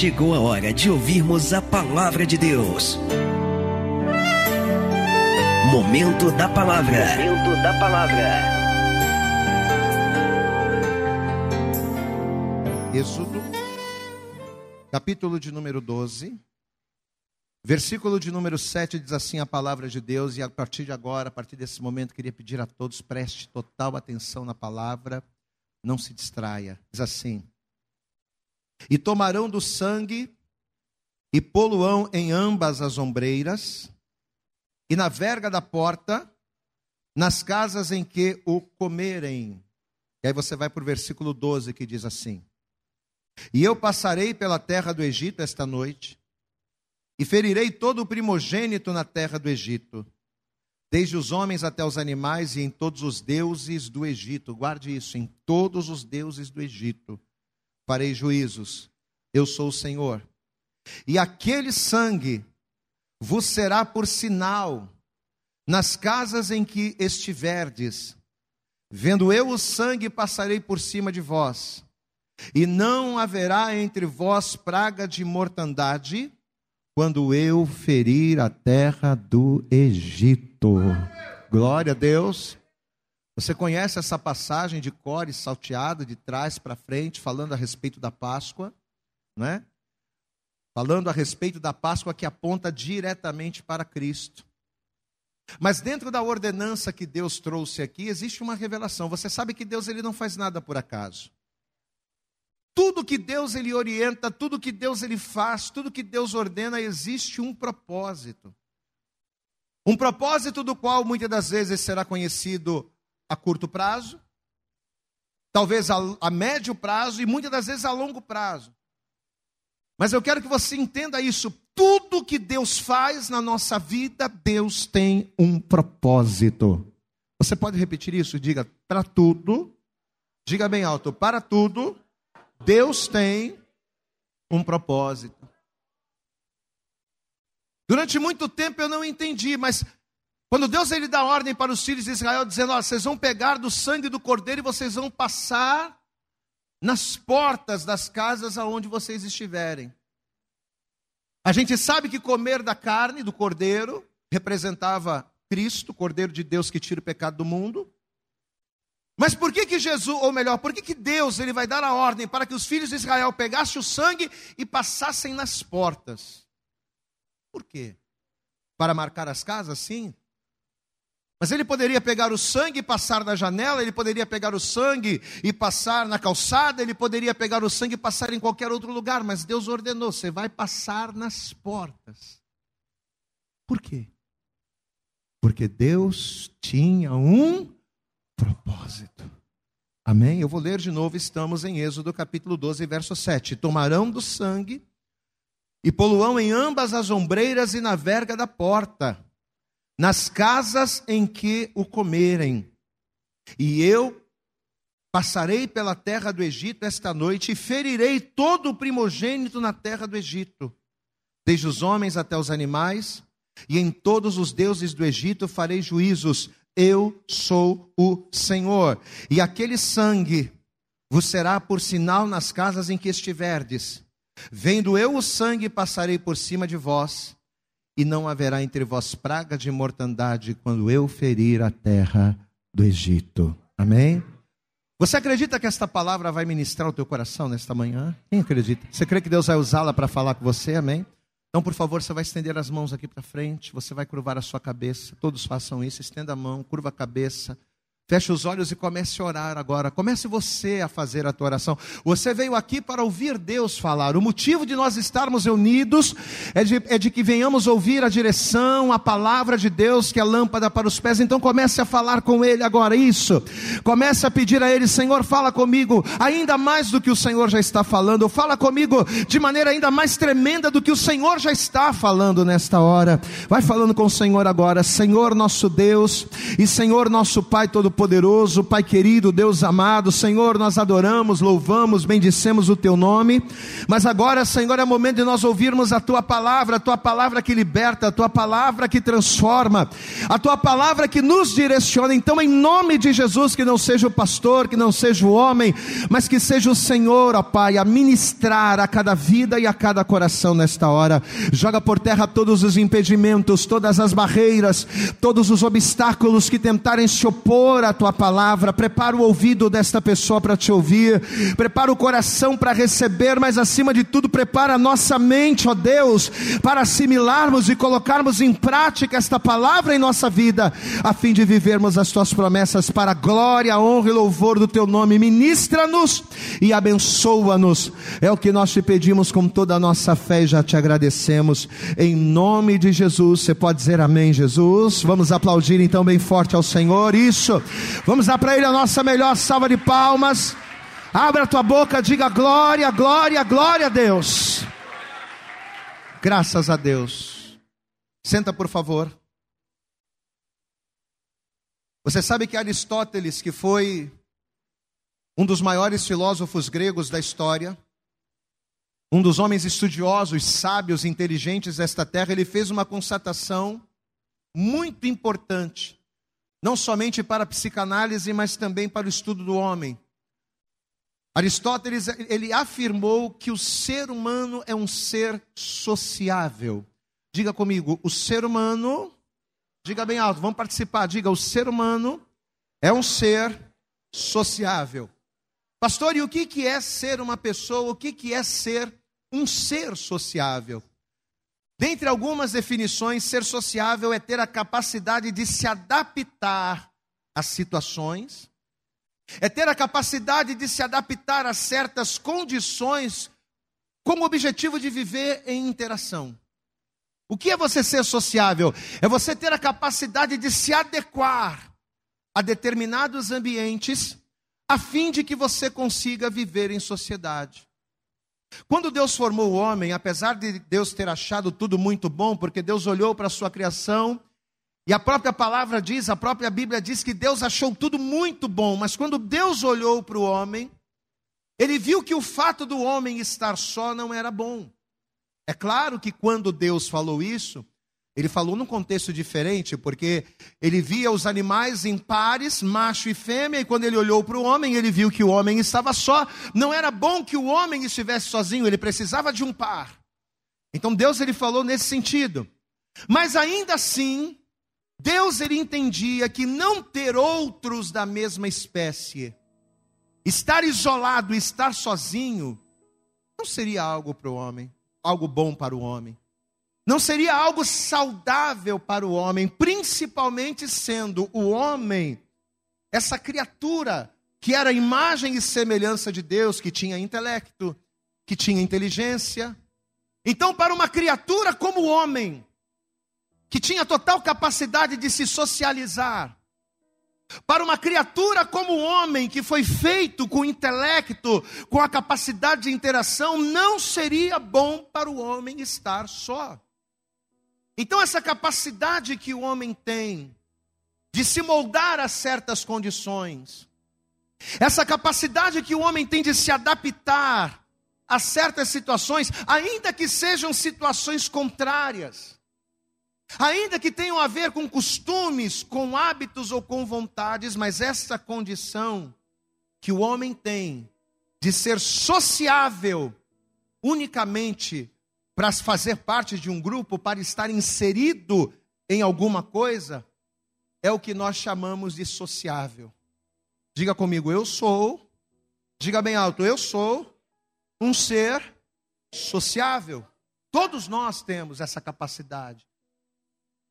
chegou a hora de ouvirmos a palavra de Deus. Momento da palavra. Momento da palavra. Êxodo, capítulo de número 12, versículo de número 7 diz assim a palavra de Deus, e a partir de agora, a partir desse momento, queria pedir a todos, preste total atenção na palavra, não se distraia. Diz assim: E tomarão do sangue e poluão em ambas as ombreiras, e na verga da porta, nas casas em que o comerem. E aí você vai para o versículo 12 que diz assim: E eu passarei pela terra do Egito esta noite, e ferirei todo o primogênito na terra do Egito, desde os homens até os animais e em todos os deuses do Egito. Guarde isso, em todos os deuses do Egito farei juízos. Eu sou o Senhor. E aquele sangue vos será por sinal nas casas em que estiverdes. Vendo eu o sangue, passarei por cima de vós, e não haverá entre vós praga de mortandade, quando eu ferir a terra do Egito. Glória a Deus. Você conhece essa passagem de Core salteado de trás para frente, falando a respeito da Páscoa, não é? Falando a respeito da Páscoa que aponta diretamente para Cristo. Mas dentro da ordenança que Deus trouxe aqui, existe uma revelação. Você sabe que Deus ele não faz nada por acaso. Tudo que Deus ele orienta, tudo que Deus ele faz, tudo que Deus ordena, existe um propósito. Um propósito do qual muitas das vezes será conhecido a curto prazo, talvez a, a médio prazo e muitas das vezes a longo prazo. Mas eu quero que você entenda isso. Tudo que Deus faz na nossa vida, Deus tem um propósito. Você pode repetir isso? Diga, para tudo, diga bem alto, para tudo, Deus tem um propósito. Durante muito tempo eu não entendi, mas quando Deus ele dá ordem para os filhos de Israel, dizendo: ó, vocês vão pegar do sangue do cordeiro e vocês vão passar nas portas das casas aonde vocês estiverem. A gente sabe que comer da carne do cordeiro representava Cristo, Cordeiro de Deus que tira o pecado do mundo. Mas por que que Jesus, ou melhor, por que que Deus ele vai dar a ordem para que os filhos de Israel pegassem o sangue e passassem nas portas? Por quê? Para marcar as casas, sim. Mas ele poderia pegar o sangue e passar na janela, ele poderia pegar o sangue e passar na calçada, ele poderia pegar o sangue e passar em qualquer outro lugar, mas Deus ordenou: você vai passar nas portas. Por quê? Porque Deus tinha um propósito. Amém? Eu vou ler de novo, estamos em Êxodo capítulo 12, verso 7. Tomarão do sangue e poluão em ambas as ombreiras e na verga da porta nas casas em que o comerem. E eu passarei pela terra do Egito esta noite e ferirei todo o primogênito na terra do Egito, desde os homens até os animais, e em todos os deuses do Egito farei juízos. Eu sou o Senhor. E aquele sangue vos será por sinal nas casas em que estiverdes. Vendo eu o sangue, passarei por cima de vós e não haverá entre vós praga de mortandade quando eu ferir a terra do Egito. Amém? Você acredita que esta palavra vai ministrar o teu coração nesta manhã? Quem acredita? Você crê que Deus vai usá-la para falar com você? Amém? Então, por favor, você vai estender as mãos aqui para frente, você vai curvar a sua cabeça. Todos façam isso, estenda a mão, curva a cabeça. Feche os olhos e comece a orar agora. Comece você a fazer a tua oração. Você veio aqui para ouvir Deus falar. O motivo de nós estarmos reunidos é de, é de, que venhamos ouvir a direção, a palavra de Deus, que é lâmpada para os pés. Então comece a falar com Ele agora. Isso. Comece a pedir a Ele, Senhor, fala comigo, ainda mais do que o Senhor já está falando. Fala comigo de maneira ainda mais tremenda do que o Senhor já está falando nesta hora. Vai falando com o Senhor agora. Senhor nosso Deus e Senhor nosso Pai todo Todo-Poderoso, Pai querido, Deus amado, Senhor, nós adoramos, louvamos, bendicemos o Teu nome, mas agora, Senhor, é momento de nós ouvirmos a Tua palavra, a Tua palavra que liberta, a Tua palavra que transforma, a Tua palavra que nos direciona. Então, em nome de Jesus, que não seja o pastor, que não seja o homem, mas que seja o Senhor, ó Pai, a ministrar a cada vida e a cada coração nesta hora. Joga por terra todos os impedimentos, todas as barreiras, todos os obstáculos que tentarem se opor à tua palavra. Prepara o ouvido desta pessoa para te ouvir, prepara o coração para receber, mas acima de tudo, prepara a nossa mente, ó Deus, para assimilarmos e colocarmos em prática esta palavra em nossa vida, a fim de vivermos as tuas promessas para a glória, honra e louvor do teu nome. Ministra-nos e abençoa-nos. É o que nós te pedimos com toda a nossa fé e já te agradecemos. Em nome de Jesus, você pode dizer amém, Jesus. Vamos aplaudir então bem forte ao Senhor. Isso. Vamos dar para Ele a nossa melhor salva de palmas. Abra a tua boca, diga glória, glória, glória a Deus. Graças a Deus. Senta, por favor. Você sabe que Aristóteles, que foi um dos maiores filósofos gregos da história, um dos homens estudiosos, sábios, inteligentes desta terra, ele fez uma constatação muito importante, não somente para a psicanálise, mas também para o estudo do homem. Aristóteles ele afirmou que o ser humano é um ser sociável. Diga comigo, o ser humano, diga bem alto, vamos participar. Diga, o ser humano é um ser sociável. Pastor, e o que é ser uma pessoa? O que é ser um ser sociável? Dentre algumas definições, ser sociável é ter a capacidade de se adaptar às situações, é ter a capacidade de se adaptar a certas condições com o objetivo de viver em interação. O que é você ser sociável? É você ter a capacidade de se adequar a determinados ambientes a fim de que você consiga viver em sociedade. Quando Deus formou o homem, apesar de Deus ter achado tudo muito bom, porque Deus olhou para a sua criação, e a própria palavra diz, a própria Bíblia diz que Deus achou tudo muito bom, mas quando Deus olhou para o homem, ele viu que o fato do homem estar só não era bom. É claro que quando Deus falou isso, ele falou num contexto diferente, porque ele via os animais em pares, macho e fêmea, e quando ele olhou para o homem, ele viu que o homem estava só. Não era bom que o homem estivesse sozinho, ele precisava de um par. Então Deus ele falou nesse sentido. Mas ainda assim, Deus ele entendia que não ter outros da mesma espécie, estar isolado, estar sozinho, não seria algo para o homem, algo bom para o homem não seria algo saudável para o homem, principalmente sendo o homem essa criatura que era imagem e semelhança de Deus, que tinha intelecto, que tinha inteligência. Então, para uma criatura como o homem, que tinha total capacidade de se socializar, para uma criatura como o homem, que foi feito com intelecto, com a capacidade de interação, não seria bom para o homem estar só. Então, essa capacidade que o homem tem de se moldar a certas condições, essa capacidade que o homem tem de se adaptar a certas situações, ainda que sejam situações contrárias, ainda que tenham a ver com costumes, com hábitos ou com vontades, mas essa condição que o homem tem de ser sociável unicamente para fazer parte de um grupo, para estar inserido em alguma coisa, é o que nós chamamos de sociável. Diga comigo, eu sou, diga bem alto, eu sou um ser sociável. Todos nós temos essa capacidade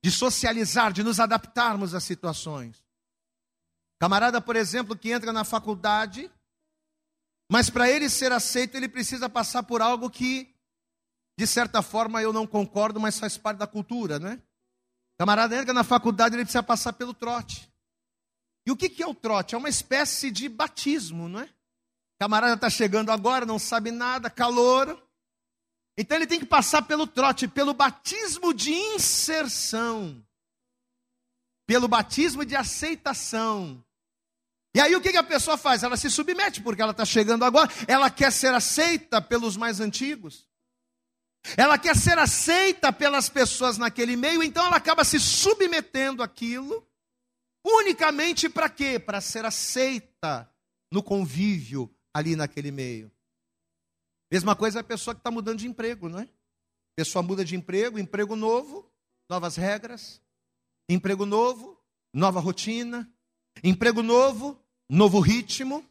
de socializar, de nos adaptarmos às situações. Camarada, por exemplo, que entra na faculdade, mas para ele ser aceito, ele precisa passar por algo que de certa forma eu não concordo, mas faz parte da cultura, né? Camarada entra na faculdade, ele precisa passar pelo trote. E o que, que é o trote? É uma espécie de batismo, não é? Camarada está chegando agora, não sabe nada, calor. Então ele tem que passar pelo trote, pelo batismo de inserção, pelo batismo de aceitação. E aí o que, que a pessoa faz? Ela se submete, porque ela está chegando agora, ela quer ser aceita pelos mais antigos. Ela quer ser aceita pelas pessoas naquele meio, então ela acaba se submetendo àquilo, unicamente para quê? Para ser aceita no convívio ali naquele meio. Mesma coisa é a pessoa que está mudando de emprego, não é? A pessoa muda de emprego, emprego novo, novas regras, emprego novo, nova rotina, emprego novo, novo ritmo.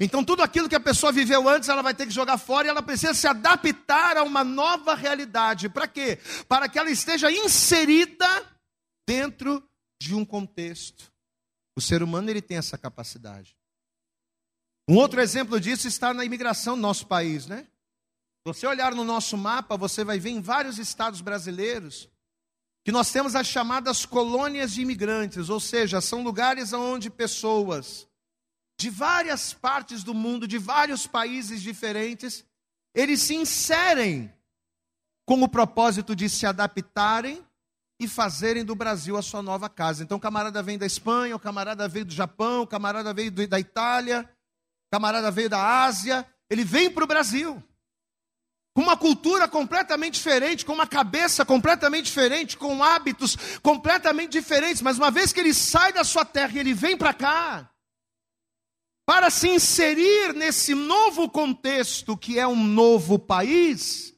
Então, tudo aquilo que a pessoa viveu antes, ela vai ter que jogar fora e ela precisa se adaptar a uma nova realidade. Para quê? Para que ela esteja inserida dentro de um contexto. O ser humano ele tem essa capacidade. Um outro exemplo disso está na imigração no nosso país, né? Se você olhar no nosso mapa, você vai ver em vários estados brasileiros que nós temos as chamadas colônias de imigrantes, ou seja, são lugares onde pessoas de várias partes do mundo, de vários países diferentes, eles se inserem com o propósito de se adaptarem e fazerem do Brasil a sua nova casa. Então, o camarada vem da Espanha, o camarada veio do Japão, o camarada veio da Itália, o camarada veio da Ásia, ele vem para o Brasil com uma cultura completamente diferente, com uma cabeça completamente diferente, com hábitos completamente diferentes, mas uma vez que ele sai da sua terra e ele vem para cá, para se inserir nesse novo contexto que é um novo país,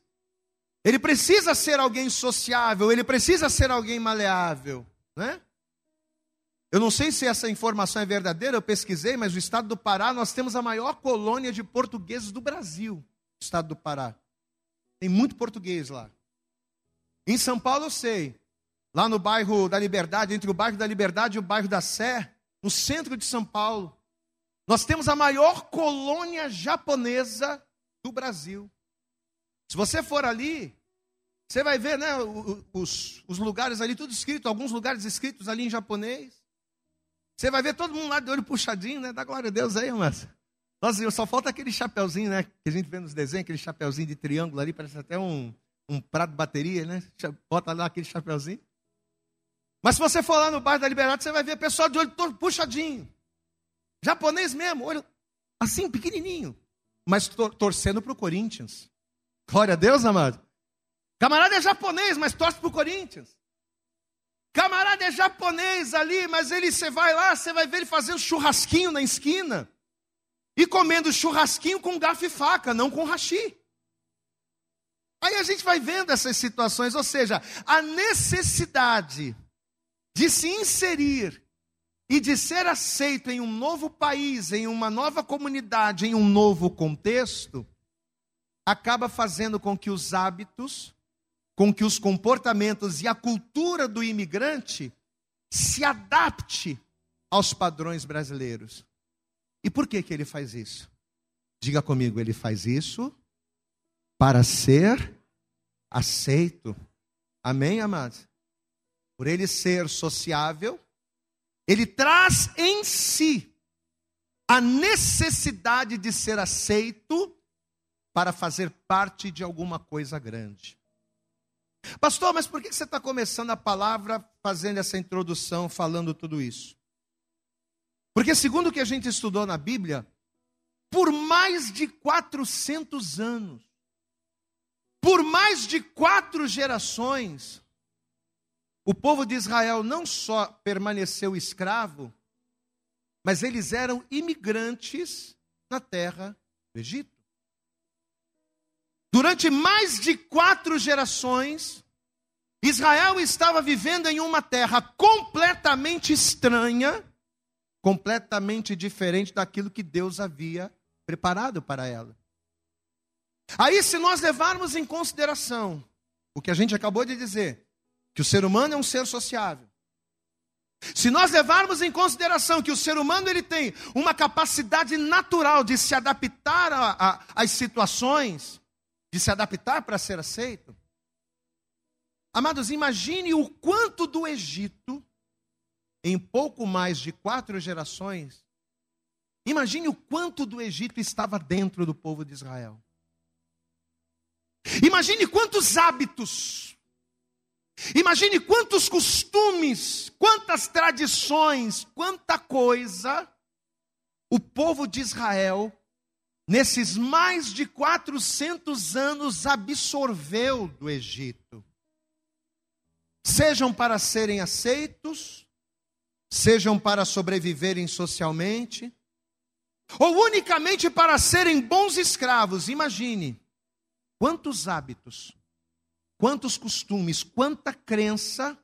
ele precisa ser alguém sociável, ele precisa ser alguém maleável, né? Eu não sei se essa informação é verdadeira, eu pesquisei, mas no estado do Pará nós temos a maior colônia de portugueses do Brasil, estado do Pará. Tem muito português lá. Em São Paulo eu sei. Lá no bairro da Liberdade, entre o bairro da Liberdade e o bairro da Sé, no centro de São Paulo, nós temos a maior colônia japonesa do Brasil. Se você for ali, você vai ver né, os, os lugares ali, tudo escrito, alguns lugares escritos ali em japonês. Você vai ver todo mundo lá de olho puxadinho, né? Dá glória a Deus aí, mas nossa, só falta aquele chapeuzinho, né? Que a gente vê nos desenhos, aquele chapeuzinho de triângulo ali, parece até um, um prato de bateria, né? Bota lá aquele chapeuzinho. Mas se você for lá no bairro da Liberdade, você vai ver pessoal de olho todo puxadinho. Japonês mesmo, olho assim, pequenininho. Mas tor torcendo para o Corinthians. Glória a Deus, amado. Camarada é japonês, mas torce para o Corinthians. Camarada é japonês ali, mas ele, você vai lá, você vai ver ele fazendo churrasquinho na esquina e comendo churrasquinho com garfo e faca, não com hashi. Aí a gente vai vendo essas situações, ou seja, a necessidade de se inserir e de ser aceito em um novo país, em uma nova comunidade, em um novo contexto, acaba fazendo com que os hábitos, com que os comportamentos e a cultura do imigrante se adapte aos padrões brasileiros. E por que, que ele faz isso? Diga comigo, ele faz isso para ser aceito. Amém, amados? Por ele ser sociável, ele traz em si a necessidade de ser aceito para fazer parte de alguma coisa grande. Pastor, mas por que você está começando a palavra fazendo essa introdução, falando tudo isso? Porque, segundo o que a gente estudou na Bíblia, por mais de 400 anos, por mais de quatro gerações, o povo de Israel não só permaneceu escravo, mas eles eram imigrantes na terra do Egito. Durante mais de quatro gerações, Israel estava vivendo em uma terra completamente estranha, completamente diferente daquilo que Deus havia preparado para ela. Aí, se nós levarmos em consideração o que a gente acabou de dizer, que o ser humano é um ser sociável, se nós levarmos em consideração que o ser humano ele tem uma capacidade natural de se adaptar às situações, de se adaptar para ser aceito, amados, imagine o quanto do Egito em pouco mais de quatro gerações, imagine o quanto do Egito estava dentro do povo de Israel. Imagine quantos hábitos, imagine quantos costumes, quantas tradições, quanta coisa o povo de Israel, nesses mais de 400 anos, absorveu do Egito. Sejam para serem aceitos, sejam para sobreviverem socialmente, ou unicamente para serem bons escravos. Imagine quantos hábitos, quantos costumes, quanta crença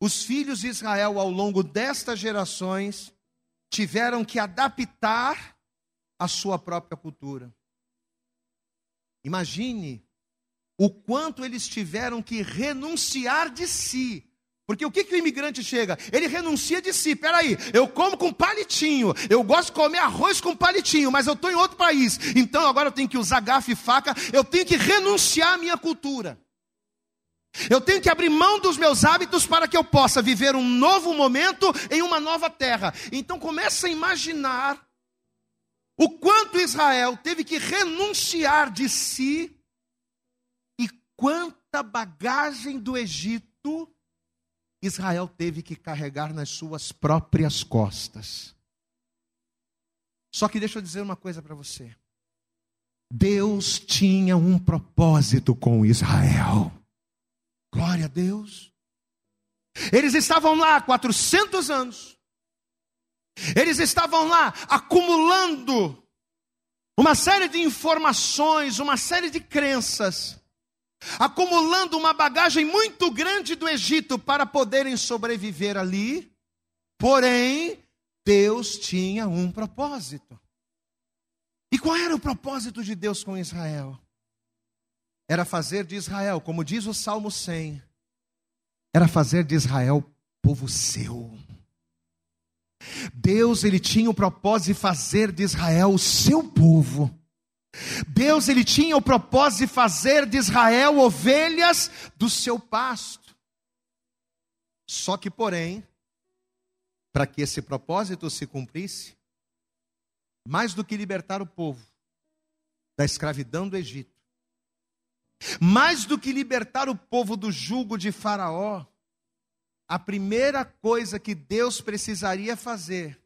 os filhos de Israel ao longo destas gerações tiveram que adaptar à sua própria cultura. Imagine o quanto eles tiveram que renunciar de si porque o que, que o imigrante chega? Ele renuncia de si. Peraí, eu como com palitinho. Eu gosto de comer arroz com palitinho, mas eu estou em outro país. Então agora eu tenho que usar garfo e faca. Eu tenho que renunciar à minha cultura. Eu tenho que abrir mão dos meus hábitos para que eu possa viver um novo momento em uma nova terra. Então começa a imaginar o quanto Israel teve que renunciar de si e quanta bagagem do Egito Israel teve que carregar nas suas próprias costas. Só que deixa eu dizer uma coisa para você. Deus tinha um propósito com Israel. Deus. Eles estavam lá 400 anos. Eles estavam lá acumulando uma série de informações, uma série de crenças acumulando uma bagagem muito grande do Egito para poderem sobreviver ali. Porém, Deus tinha um propósito. E qual era o propósito de Deus com Israel? Era fazer de Israel, como diz o Salmo 100, era fazer de Israel povo seu. Deus ele tinha o propósito de fazer de Israel o seu povo. Deus ele tinha o propósito de fazer de Israel ovelhas do seu pasto. Só que, porém, para que esse propósito se cumprisse, mais do que libertar o povo da escravidão do Egito, mais do que libertar o povo do jugo de Faraó, a primeira coisa que Deus precisaria fazer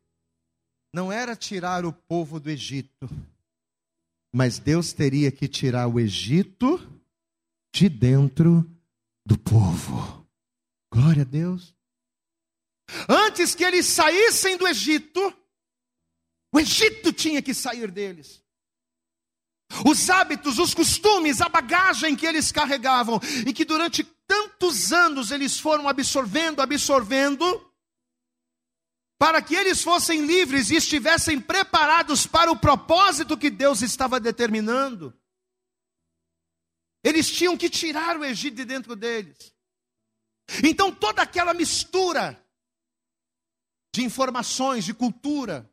não era tirar o povo do Egito, mas Deus teria que tirar o Egito de dentro do povo. Glória a Deus. Antes que eles saíssem do Egito, o Egito tinha que sair deles. Os hábitos, os costumes, a bagagem que eles carregavam e que durante tantos anos eles foram absorvendo, absorvendo, para que eles fossem livres e estivessem preparados para o propósito que Deus estava determinando. Eles tinham que tirar o Egito de dentro deles. Então toda aquela mistura de informações, de cultura,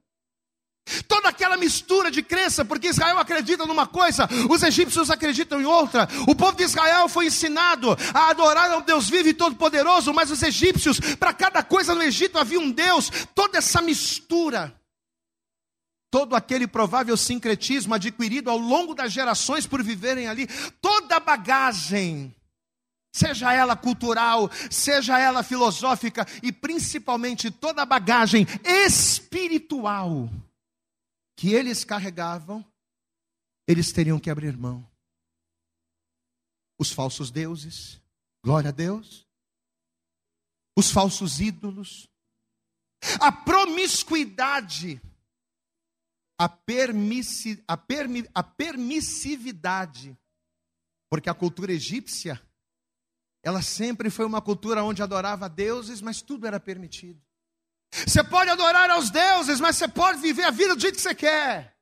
Toda aquela mistura de crença, porque Israel acredita numa coisa, os egípcios acreditam em outra. O povo de Israel foi ensinado a adorar ao Deus vivo e todo-poderoso, mas os egípcios, para cada coisa no Egito havia um Deus. Toda essa mistura, todo aquele provável sincretismo adquirido ao longo das gerações por viverem ali, toda a bagagem, seja ela cultural, seja ela filosófica e principalmente toda a bagagem espiritual que eles carregavam, eles teriam que abrir mão. Os falsos deuses, glória a Deus, os falsos ídolos, a promiscuidade, a, permissi, a, permi, a permissividade, porque a cultura egípcia, ela sempre foi uma cultura onde adorava deuses, mas tudo era permitido. Você pode adorar aos deuses, mas você pode viver a vida do jeito que você quer.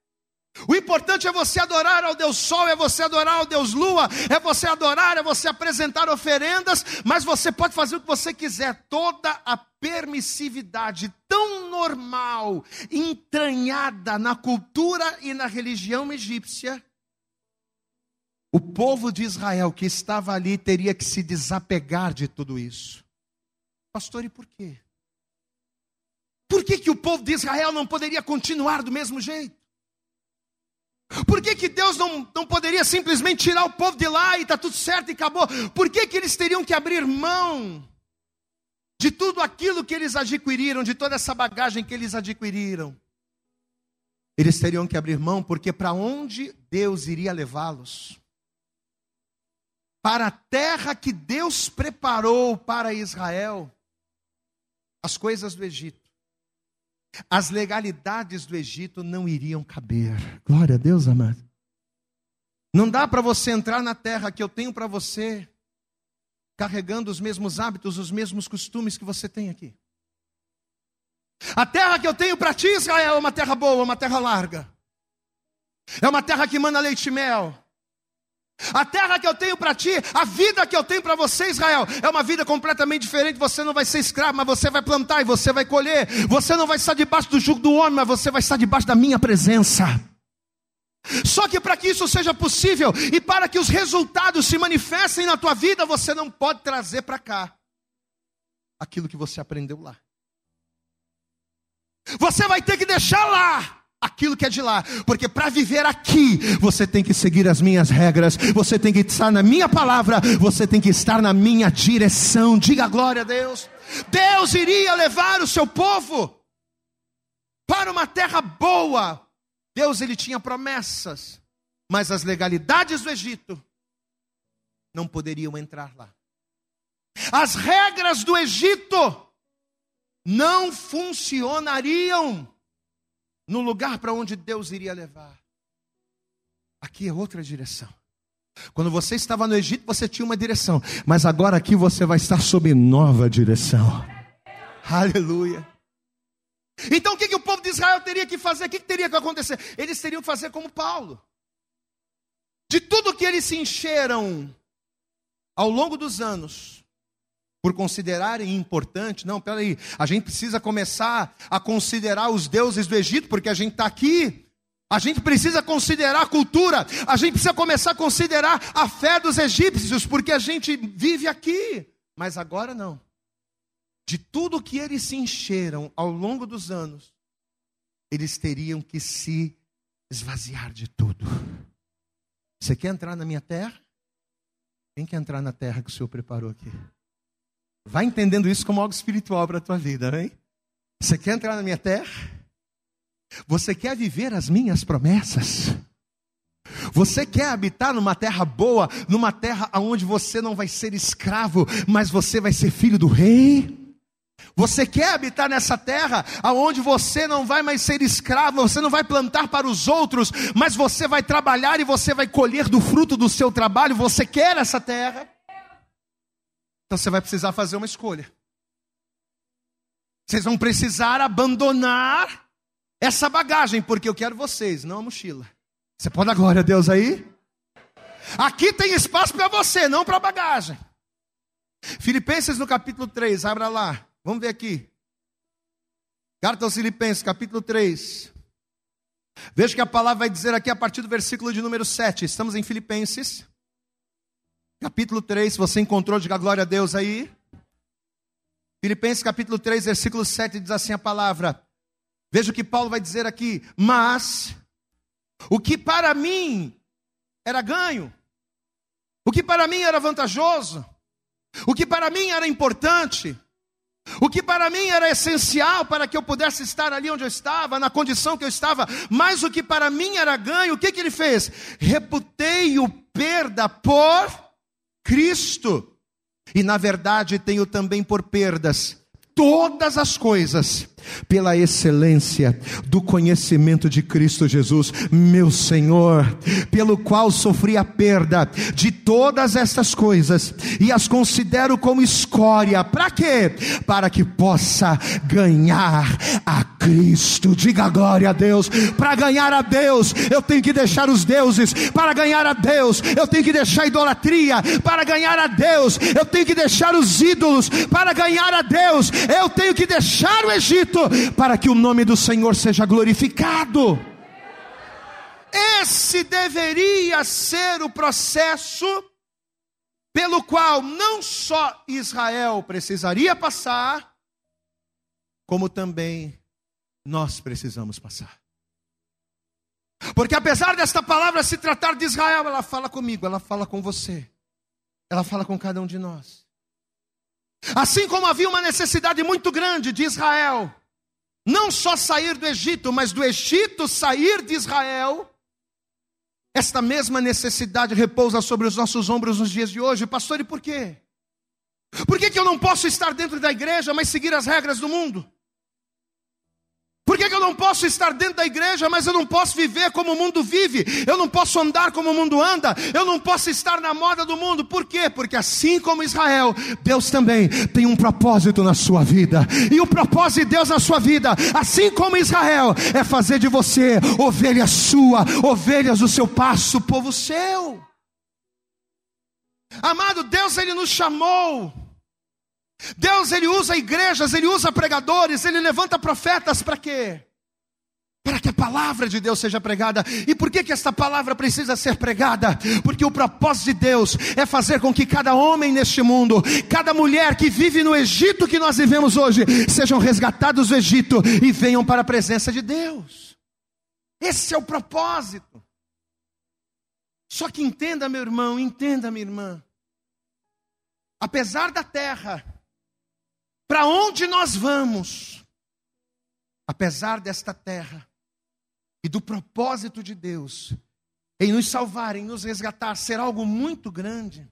O importante é você adorar ao Deus Sol, é você adorar ao Deus Lua, é você adorar, é você apresentar oferendas, mas você pode fazer o que você quiser. Toda a permissividade tão normal, entranhada na cultura e na religião egípcia, o povo de Israel que estava ali teria que se desapegar de tudo isso. Pastor, e por quê? Por que, que o povo de Israel não poderia continuar do mesmo jeito? Por que, que Deus não, não poderia simplesmente tirar o povo de lá e está tudo certo e acabou? Por que, que eles teriam que abrir mão de tudo aquilo que eles adquiriram, de toda essa bagagem que eles adquiriram? eles teriam que abrir mão, porque para onde Deus iria levá-los? Para a terra que Deus preparou para Israel, as coisas do Egito, as legalidades do Egito não iriam caber. Glória a Deus, amado. Não dá para você entrar na terra que eu tenho para você, carregando os mesmos hábitos, os mesmos costumes que você tem aqui. A terra que eu tenho para ti, Israel, é uma terra boa, uma terra larga. É uma terra que manda leite e mel. A terra que eu tenho para ti, a vida que eu tenho para você, Israel, é uma vida completamente diferente. Você não vai ser escravo, mas você vai plantar e você vai colher. Você não vai estar debaixo do jugo do homem, mas você vai estar debaixo da minha presença. Só que para que isso seja possível e para que os resultados se manifestem na tua vida, você não pode trazer para cá aquilo que você aprendeu lá. Você vai ter que deixar lá aquilo que é de lá, porque para viver aqui, você tem que seguir as minhas regras, você tem que estar na minha palavra, você tem que estar na minha direção. Diga glória a Deus. Deus iria levar o seu povo para uma terra boa. Deus ele tinha promessas, mas as legalidades do Egito não poderiam entrar lá. As regras do Egito não funcionariam no lugar para onde Deus iria levar. Aqui é outra direção. Quando você estava no Egito, você tinha uma direção, mas agora aqui você vai estar sob nova direção. Aleluia. Então o que, que o povo de Israel teria que fazer? O que, que teria que acontecer? Eles teriam que fazer como Paulo. De tudo que eles se encheram ao longo dos anos, por considerarem importante. Não, peraí, a gente precisa começar a considerar os deuses do Egito, porque a gente está aqui. A gente precisa considerar a cultura, a gente precisa começar a considerar a fé dos egípcios, porque a gente vive aqui. Mas agora não. De tudo que eles se encheram ao longo dos anos, eles teriam que se esvaziar de tudo. Você quer entrar na minha terra? Quem quer entrar na terra que o Senhor preparou aqui? Vai entendendo isso como algo espiritual para a tua vida, hein? Você quer entrar na minha terra? Você quer viver as minhas promessas? Você quer habitar numa terra boa, numa terra onde você não vai ser escravo, mas você vai ser filho do rei? Você quer habitar nessa terra aonde você não vai mais ser escravo, você não vai plantar para os outros, mas você vai trabalhar e você vai colher do fruto do seu trabalho? Você quer essa terra? Então você vai precisar fazer uma escolha. Vocês vão precisar abandonar essa bagagem, porque eu quero vocês, não a mochila. Você pode dar glória a Deus aí? Aqui tem espaço para você, não para bagagem. Filipenses no capítulo 3, abra lá. Vamos ver aqui. Carta aos Filipenses, capítulo 3. Veja que a palavra vai dizer aqui a partir do versículo de número 7. Estamos em Filipenses. Capítulo 3, se você encontrou, diga glória a Deus aí. Filipenses capítulo 3, versículo 7 diz assim a palavra. Veja o que Paulo vai dizer aqui. Mas o que para mim era ganho, o que para mim era vantajoso, o que para mim era importante, o que para mim era essencial para que eu pudesse estar ali onde eu estava, na condição que eu estava, mas o que para mim era ganho, o que, que ele fez? Reputei-o perda por Cristo. E na verdade tenho também por perdas todas as coisas pela excelência do conhecimento de Cristo Jesus, meu Senhor, pelo qual sofri a perda de todas estas coisas e as considero como escória. Para quê? Para que possa ganhar a Cristo. Diga glória a Deus. Para ganhar a Deus, eu tenho que deixar os deuses. Para ganhar a Deus, eu tenho que deixar a idolatria. Para ganhar a Deus, eu tenho que deixar os ídolos. Para ganhar a Deus, eu tenho que deixar o Egito para que o nome do Senhor seja glorificado. Esse deveria ser o processo pelo qual não só Israel precisaria passar, como também nós precisamos passar. Porque apesar desta palavra se tratar de Israel, ela fala comigo, ela fala com você, ela fala com cada um de nós. Assim como havia uma necessidade muito grande de Israel não só sair do Egito, mas do Egito sair de Israel, esta mesma necessidade repousa sobre os nossos ombros nos dias de hoje. Pastor, e por quê? Por que, que eu não posso estar dentro da igreja, mas seguir as regras do mundo? Por que, que, eu não posso estar dentro da igreja, mas eu não posso viver como o mundo vive? Eu não posso andar como o mundo anda? Eu não posso estar na moda do mundo? Por quê? Porque assim como Israel, Deus também tem um propósito na sua vida. E o propósito de Deus na sua vida, assim como Israel, é fazer de você ovelha sua, ovelhas do seu passo, povo seu. Amado, Deus ele nos chamou Deus ele usa igrejas, ele usa pregadores, ele levanta profetas para quê? Para que a palavra de Deus seja pregada. E por que que esta palavra precisa ser pregada? Porque o propósito de Deus é fazer com que cada homem neste mundo, cada mulher que vive no Egito que nós vivemos hoje, sejam resgatados do Egito e venham para a presença de Deus. Esse é o propósito. Só que entenda, meu irmão, entenda, minha irmã. Apesar da terra para onde nós vamos, apesar desta terra e do propósito de Deus em nos salvar, em nos resgatar, ser algo muito grande,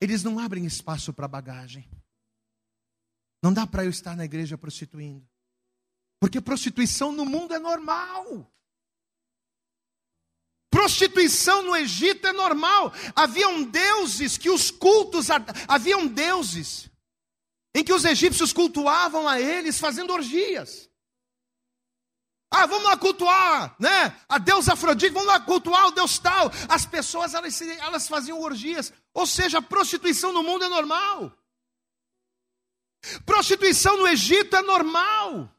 eles não abrem espaço para bagagem. Não dá para eu estar na igreja prostituindo. Porque prostituição no mundo é normal. Prostituição no Egito é normal. Haviam deuses que os cultos, haviam deuses em que os egípcios cultuavam a eles fazendo orgias. Ah, vamos lá cultuar, né? A Deus Afrodite, vamos lá cultuar o Deus tal. As pessoas, elas, elas faziam orgias. Ou seja, a prostituição no mundo é normal. Prostituição no Egito é normal.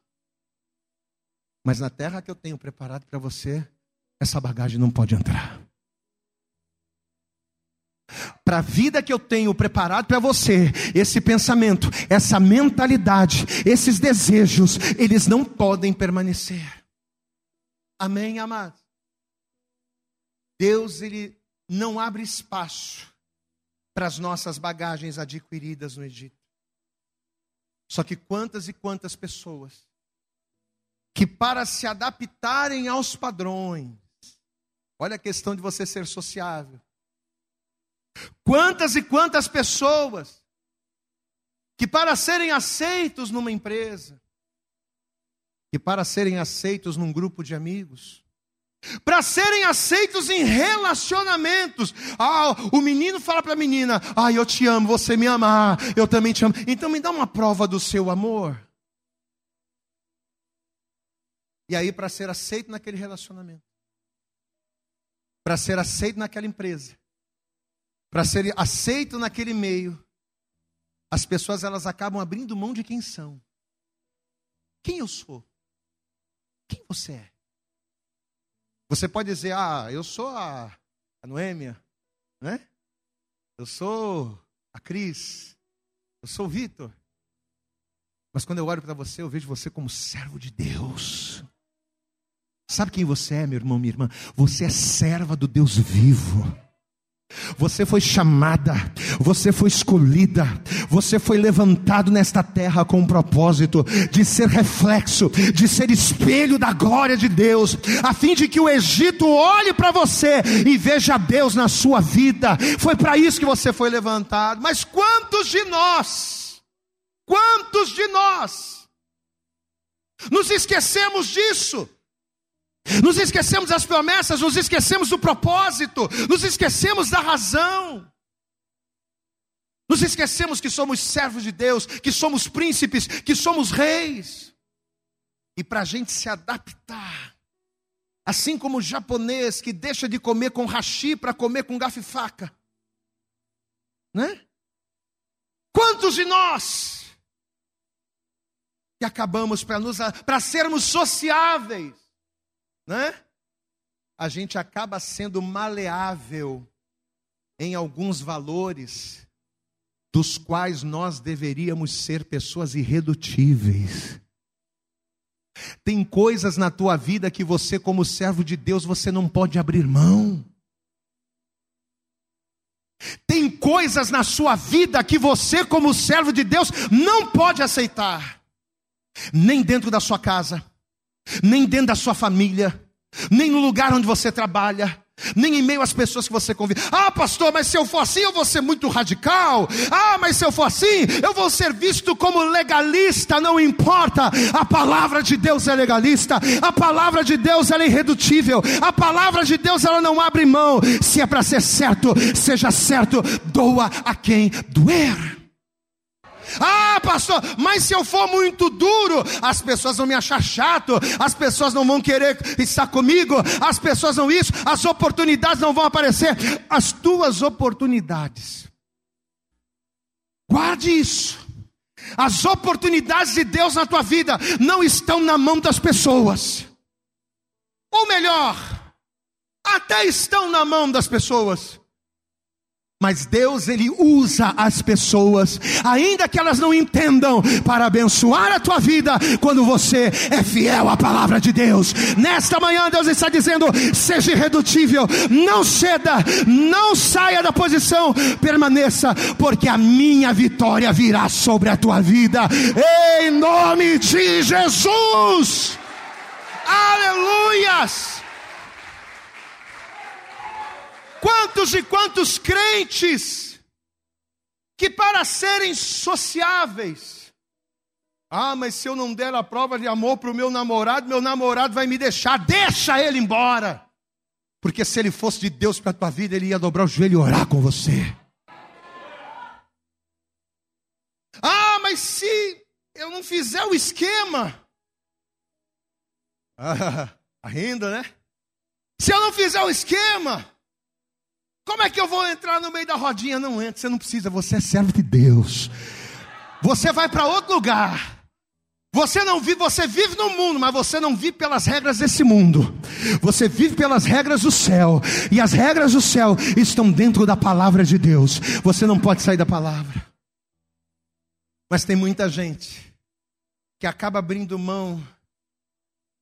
Mas na terra que eu tenho preparado para você, essa bagagem não pode entrar para a vida que eu tenho preparado para você, esse pensamento, essa mentalidade, esses desejos, eles não podem permanecer. Amém, amados? Deus, ele não abre espaço para as nossas bagagens adquiridas no Egito. Só que quantas e quantas pessoas que para se adaptarem aos padrões, olha a questão de você ser sociável, Quantas e quantas pessoas que para serem aceitos numa empresa, que para serem aceitos num grupo de amigos, para serem aceitos em relacionamentos. Ah, o menino fala para a menina: Ah, eu te amo, você me ama, eu também te amo. Então me dá uma prova do seu amor. E aí, para ser aceito naquele relacionamento, para ser aceito naquela empresa, para ser aceito naquele meio, as pessoas elas acabam abrindo mão de quem são. Quem eu sou? Quem você é? Você pode dizer, ah, eu sou a, a Noêmia, né? Eu sou a Cris, eu sou o Vitor. Mas quando eu olho para você, eu vejo você como servo de Deus. Sabe quem você é, meu irmão, minha irmã? Você é serva do Deus vivo. Você foi chamada, você foi escolhida, você foi levantado nesta terra com o propósito de ser reflexo, de ser espelho da glória de Deus, a fim de que o Egito olhe para você e veja Deus na sua vida. Foi para isso que você foi levantado. Mas quantos de nós, quantos de nós, nos esquecemos disso? Nos esquecemos das promessas, nos esquecemos do propósito, nos esquecemos da razão. Nos esquecemos que somos servos de Deus, que somos príncipes, que somos reis. E para a gente se adaptar, assim como o japonês que deixa de comer com hashi para comer com garfo e faca, né? Quantos de nós que acabamos para sermos sociáveis, né? A gente acaba sendo maleável em alguns valores dos quais nós deveríamos ser pessoas irredutíveis. Tem coisas na tua vida que você, como servo de Deus, você não pode abrir mão. Tem coisas na sua vida que você, como servo de Deus, não pode aceitar. nem dentro da sua casa, nem dentro da sua família, nem no lugar onde você trabalha, nem em meio às pessoas que você convive. Ah, pastor, mas se eu for assim, eu vou ser muito radical. Ah, mas se eu for assim, eu vou ser visto como legalista. Não importa, a palavra de Deus é legalista, a palavra de Deus é irredutível, a palavra de Deus ela não abre mão. Se é para ser certo, seja certo, doa a quem doer. Pastor, mas se eu for muito duro, as pessoas vão me achar chato, as pessoas não vão querer estar comigo, as pessoas não isso, as oportunidades não vão aparecer. As tuas oportunidades, guarde isso. As oportunidades de Deus na tua vida não estão na mão das pessoas. Ou melhor, até estão na mão das pessoas mas Deus, Ele usa as pessoas, ainda que elas não entendam, para abençoar a tua vida, quando você é fiel à palavra de Deus. Nesta manhã, Deus está dizendo: seja irredutível, não ceda, não saia da posição, permaneça, porque a minha vitória virá sobre a tua vida, em nome de Jesus. Aleluias! Quantos e quantos crentes que para serem sociáveis, ah, mas se eu não der a prova de amor para o meu namorado, meu namorado vai me deixar, deixa ele embora. Porque se ele fosse de Deus para a tua vida, ele ia dobrar o joelho e orar com você. Ah, mas se eu não fizer o esquema, ah, ainda, né? Se eu não fizer o esquema, como é que eu vou entrar no meio da rodinha? Não entra, você não precisa, você é servo de Deus. Você vai para outro lugar. Você não vive, você vive no mundo, mas você não vive pelas regras desse mundo. Você vive pelas regras do céu. E as regras do céu estão dentro da palavra de Deus. Você não pode sair da palavra. Mas tem muita gente que acaba abrindo mão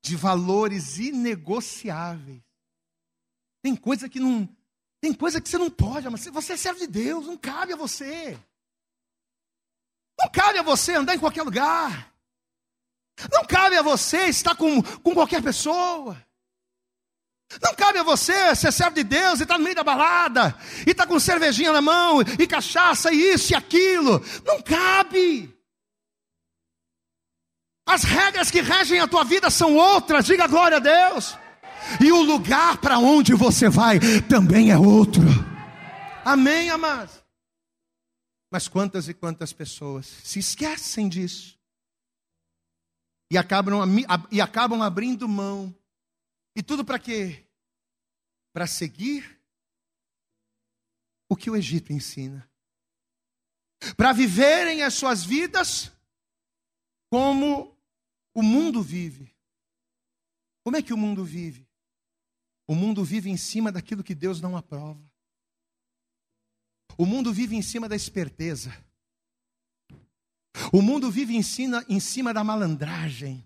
de valores inegociáveis. Tem coisa que não tem coisa que você não pode, mas você é servo de Deus, não cabe a você. Não cabe a você andar em qualquer lugar. Não cabe a você estar com, com qualquer pessoa. Não cabe a você ser servo de Deus e estar no meio da balada, e estar com cervejinha na mão, e cachaça, e isso e aquilo. Não cabe. As regras que regem a tua vida são outras, diga glória a Deus e o lugar para onde você vai também é outro. Amém, amados? Mas quantas e quantas pessoas se esquecem disso e acabam, e acabam abrindo mão, e tudo para quê? Para seguir o que o Egito ensina, para viverem as suas vidas como o mundo vive. Como é que o mundo vive? O mundo vive em cima daquilo que Deus não aprova. O mundo vive em cima da esperteza. O mundo vive em cima, em cima da malandragem.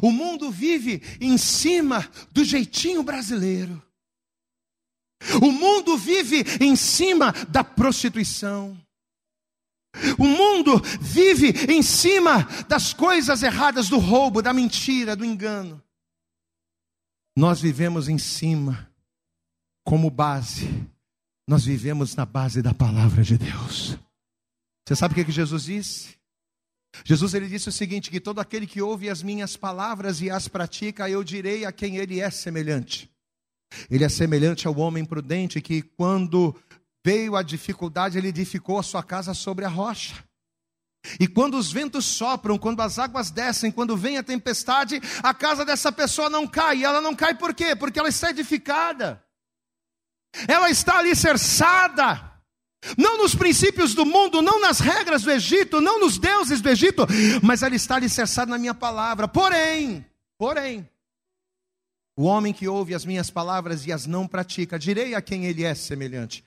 O mundo vive em cima do jeitinho brasileiro. O mundo vive em cima da prostituição. O mundo vive em cima das coisas erradas, do roubo, da mentira, do engano. Nós vivemos em cima, como base, nós vivemos na base da palavra de Deus. Você sabe o que, que Jesus disse? Jesus ele disse o seguinte: que todo aquele que ouve as minhas palavras e as pratica, eu direi a quem ele é semelhante. Ele é semelhante ao homem prudente que, quando veio a dificuldade, ele edificou a sua casa sobre a rocha. E quando os ventos sopram, quando as águas descem, quando vem a tempestade, a casa dessa pessoa não cai. E ela não cai por quê? Porque ela está edificada. Ela está alicerçada. Não nos princípios do mundo, não nas regras do Egito, não nos deuses do Egito, mas ela está alicerçada na minha palavra. Porém, porém, o homem que ouve as minhas palavras e as não pratica, direi a quem ele é semelhante.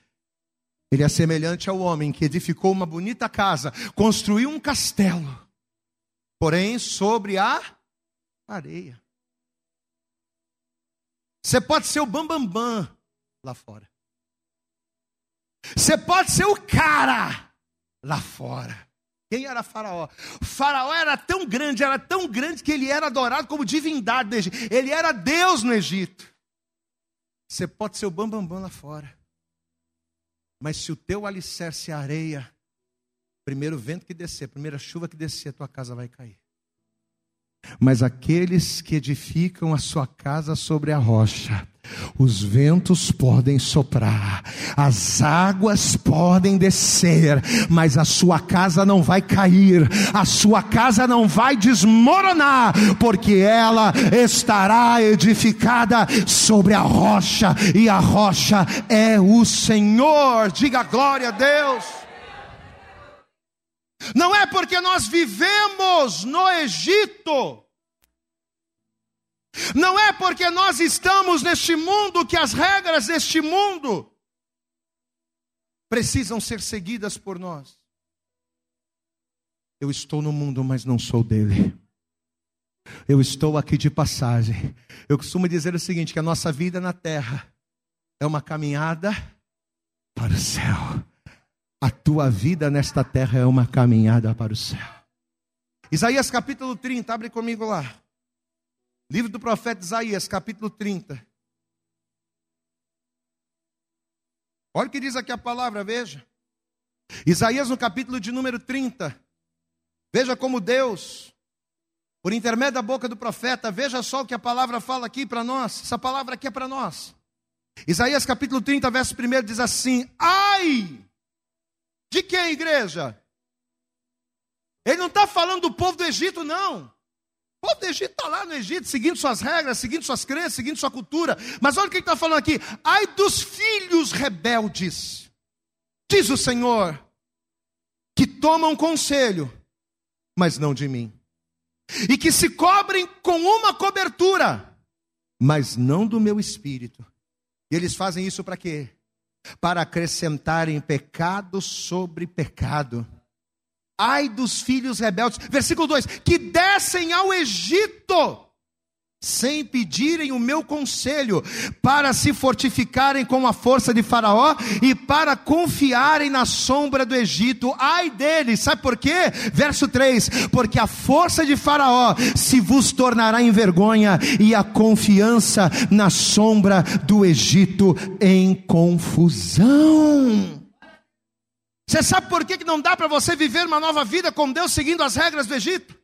Ele é semelhante ao homem que edificou uma bonita casa, construiu um castelo, porém sobre a areia. Você pode ser o bambambam bam, bam lá fora. Você pode ser o cara lá fora. Quem era Faraó? Faraó era tão grande, era tão grande que ele era adorado como divindade no Egito. Ele era Deus no Egito. Você pode ser o bambambam bam, bam lá fora. Mas se o teu alicerce é areia, primeiro vento que descer, primeira chuva que descer, a tua casa vai cair. Mas aqueles que edificam a sua casa sobre a rocha, os ventos podem soprar, as águas podem descer, mas a sua casa não vai cair, a sua casa não vai desmoronar, porque ela estará edificada sobre a rocha, e a rocha é o Senhor. Diga glória a Deus. Não é porque nós vivemos no Egito, não é porque nós estamos neste mundo que as regras deste mundo precisam ser seguidas por nós. Eu estou no mundo, mas não sou dele. Eu estou aqui de passagem. Eu costumo dizer o seguinte: que a nossa vida na terra é uma caminhada para o céu. A tua vida nesta terra é uma caminhada para o céu. Isaías capítulo 30, abre comigo lá. Livro do profeta Isaías, capítulo 30. Olha o que diz aqui a palavra, veja. Isaías no capítulo de número 30. Veja como Deus, por intermédio da boca do profeta, veja só o que a palavra fala aqui para nós. Essa palavra aqui é para nós. Isaías capítulo 30, verso 1 diz assim: Ai de quem, igreja? Ele não está falando do povo do Egito, não. O povo do Egito está lá no Egito, seguindo suas regras, seguindo suas crenças, seguindo sua cultura. Mas olha o que ele está falando aqui. Ai dos filhos rebeldes, diz o Senhor, que tomam conselho, mas não de mim. E que se cobrem com uma cobertura, mas não do meu espírito. E eles fazem isso para quê? Para acrescentarem pecado sobre pecado. Ai dos filhos rebeldes, versículo 2: que descem ao Egito sem pedirem o meu conselho, para se fortificarem com a força de Faraó e para confiarem na sombra do Egito. Ai deles, sabe por quê? Verso 3: Porque a força de Faraó se vos tornará em vergonha, e a confiança na sombra do Egito em confusão. Você sabe por que não dá para você viver uma nova vida com Deus seguindo as regras do Egito?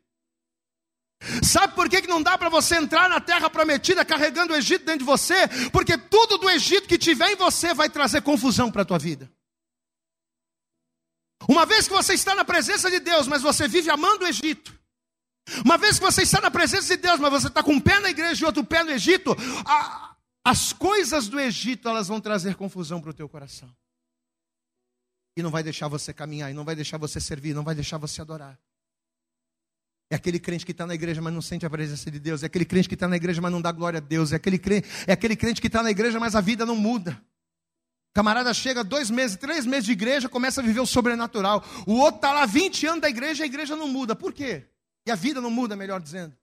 Sabe por que não dá para você entrar na terra prometida carregando o Egito dentro de você? Porque tudo do Egito que tiver em você vai trazer confusão para a tua vida. Uma vez que você está na presença de Deus, mas você vive amando o Egito. Uma vez que você está na presença de Deus, mas você está com um pé na igreja e outro pé no Egito, a, as coisas do Egito elas vão trazer confusão para o teu coração. E não vai deixar você caminhar, e não vai deixar você servir, não vai deixar você adorar. É aquele crente que está na igreja, mas não sente a presença de Deus. É aquele crente que está na igreja, mas não dá glória a Deus. É aquele crente, é aquele crente que está na igreja, mas a vida não muda. Camarada chega dois meses, três meses de igreja, começa a viver o sobrenatural. O outro está lá 20 anos da igreja e a igreja não muda. Por quê? E a vida não muda, melhor dizendo.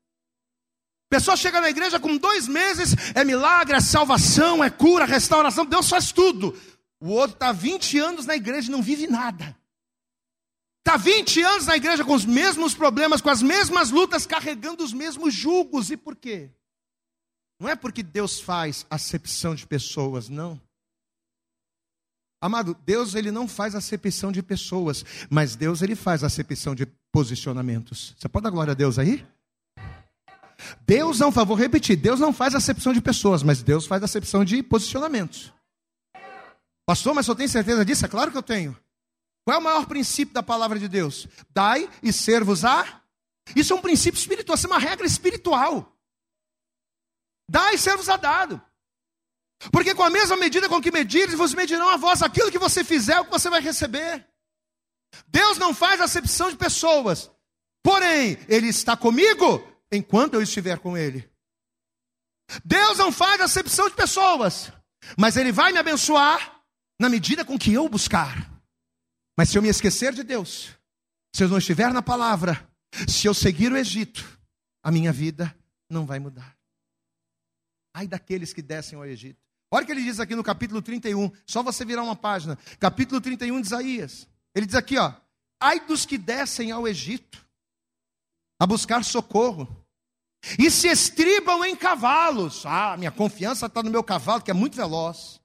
Pessoa chega na igreja com dois meses, é milagre, é salvação, é cura, restauração, Deus faz tudo. O outro está 20 anos na igreja e não vive nada. Está 20 anos na igreja com os mesmos problemas, com as mesmas lutas, carregando os mesmos julgos. E por quê? Não é porque Deus faz acepção de pessoas, não. Amado, Deus ele não faz acepção de pessoas, mas Deus ele faz acepção de posicionamentos. Você pode dar glória a Deus aí? Deus não, vou repetir, Deus não faz acepção de pessoas, mas Deus faz acepção de posicionamentos. Pastor, mas eu tenho certeza disso? É claro que eu tenho. Qual é o maior princípio da palavra de Deus? Dai e ser-vos-á. Isso é um princípio espiritual, isso é uma regra espiritual. Dai e ser-vos-á dado. Porque com a mesma medida com que medires, vos medirão a vós aquilo que você fizer, o que você vai receber. Deus não faz acepção de pessoas. Porém, Ele está comigo enquanto eu estiver com Ele. Deus não faz acepção de pessoas. Mas Ele vai me abençoar na medida com que eu buscar. Mas se eu me esquecer de Deus, se eu não estiver na palavra, se eu seguir o Egito, a minha vida não vai mudar. Ai daqueles que descem ao Egito. Olha o que ele diz aqui no capítulo 31, só você virar uma página. Capítulo 31 de Isaías. Ele diz aqui, ó: ai dos que descem ao Egito a buscar socorro e se estribam em cavalos. Ah, minha confiança está no meu cavalo, que é muito veloz.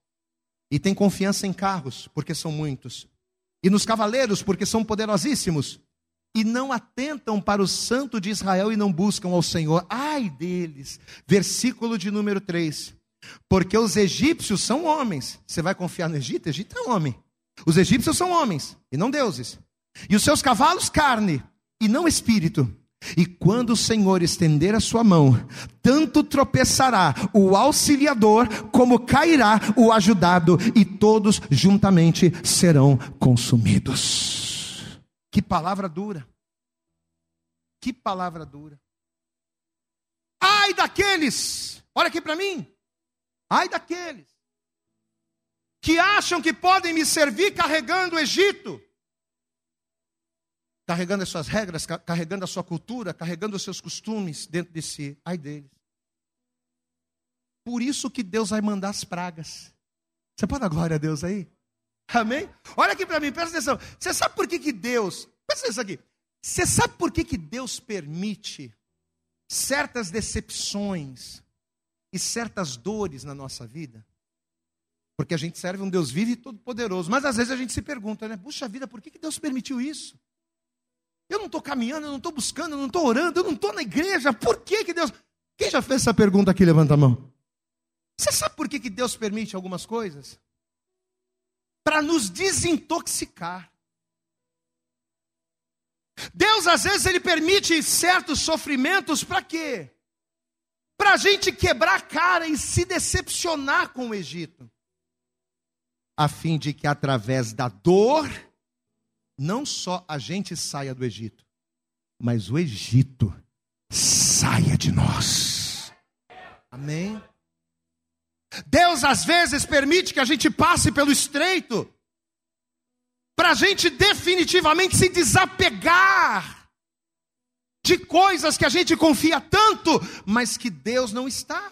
E tem confiança em carros, porque são muitos. E nos cavaleiros, porque são poderosíssimos. E não atentam para o santo de Israel e não buscam ao Senhor. Ai deles. Versículo de número 3. Porque os egípcios são homens. Você vai confiar no Egito? Egito é homem. Os egípcios são homens e não deuses. E os seus cavalos, carne e não espírito. E quando o Senhor estender a sua mão, tanto tropeçará o auxiliador, como cairá o ajudado, e todos juntamente serão consumidos. Que palavra dura! Que palavra dura! Ai daqueles, olha aqui para mim, ai daqueles que acham que podem me servir carregando o Egito carregando as suas regras, carregando a sua cultura, carregando os seus costumes dentro de si. Ai deles. Por isso que Deus vai mandar as pragas. Você pode dar glória a Deus aí? Amém? Olha aqui para mim, presta atenção. Você sabe por que, que Deus. Presta atenção aqui. Você sabe por que, que Deus permite certas decepções e certas dores na nossa vida? Porque a gente serve um Deus vivo e todo-poderoso. Mas às vezes a gente se pergunta, né? Puxa vida, por que, que Deus permitiu isso? Eu não estou caminhando, eu não estou buscando, eu não estou orando, eu não estou na igreja. Por que, que Deus. Quem já fez essa pergunta aqui? Levanta a mão. Você sabe por que, que Deus permite algumas coisas? Para nos desintoxicar. Deus, às vezes, Ele permite certos sofrimentos para quê? Para a gente quebrar a cara e se decepcionar com o Egito. A fim de que, através da dor, não só a gente saia do Egito, mas o Egito saia de nós. Amém? Deus às vezes permite que a gente passe pelo estreito, para a gente definitivamente se desapegar de coisas que a gente confia tanto, mas que Deus não está.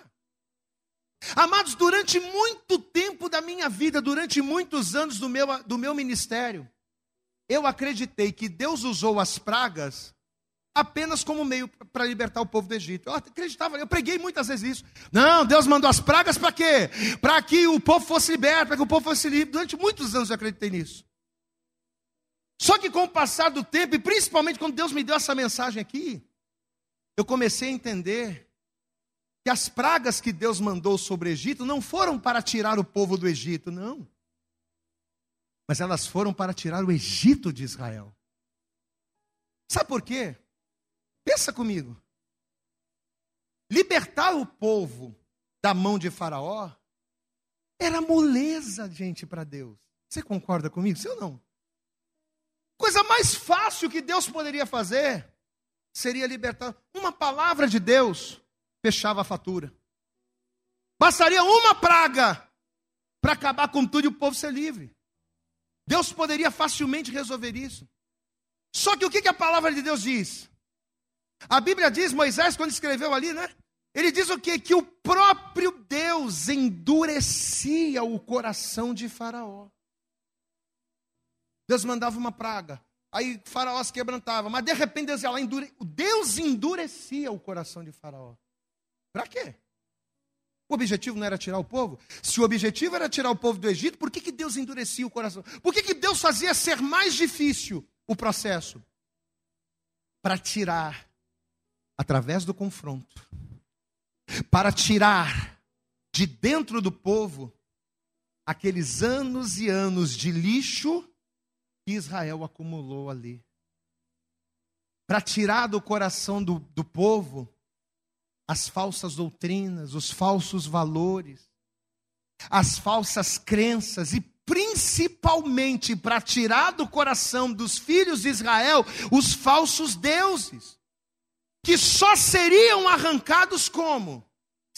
Amados, durante muito tempo da minha vida, durante muitos anos do meu, do meu ministério, eu acreditei que Deus usou as pragas apenas como meio para libertar o povo do Egito. Eu acreditava, eu preguei muitas vezes isso. Não, Deus mandou as pragas para quê? Para que o povo fosse liberto, para que o povo fosse livre. Durante muitos anos eu acreditei nisso. Só que com o passar do tempo, e principalmente quando Deus me deu essa mensagem aqui, eu comecei a entender que as pragas que Deus mandou sobre o Egito não foram para tirar o povo do Egito, não mas elas foram para tirar o Egito de Israel. Sabe por quê? Pensa comigo. Libertar o povo da mão de Faraó era moleza, gente, para Deus. Você concorda comigo? Sim ou não? Coisa mais fácil que Deus poderia fazer seria libertar. Uma palavra de Deus fechava a fatura. Bastaria uma praga para acabar com tudo e o povo ser livre. Deus poderia facilmente resolver isso. Só que o que, a palavra de Deus diz? A Bíblia diz, Moisés, quando escreveu ali, né? Ele diz o quê? Que o próprio Deus endurecia o coração de Faraó. Deus mandava uma praga. Aí Faraó se quebrantava. Mas de repente Deus ia lá, endure... Deus endurecia o coração de Faraó. Para quê? O objetivo não era tirar o povo? Se o objetivo era tirar o povo do Egito, por que, que Deus endurecia o coração? Por que, que Deus fazia ser mais difícil o processo? Para tirar, através do confronto, para tirar de dentro do povo aqueles anos e anos de lixo que Israel acumulou ali. Para tirar do coração do, do povo as falsas doutrinas, os falsos valores, as falsas crenças e principalmente para tirar do coração dos filhos de Israel os falsos deuses, que só seriam arrancados como?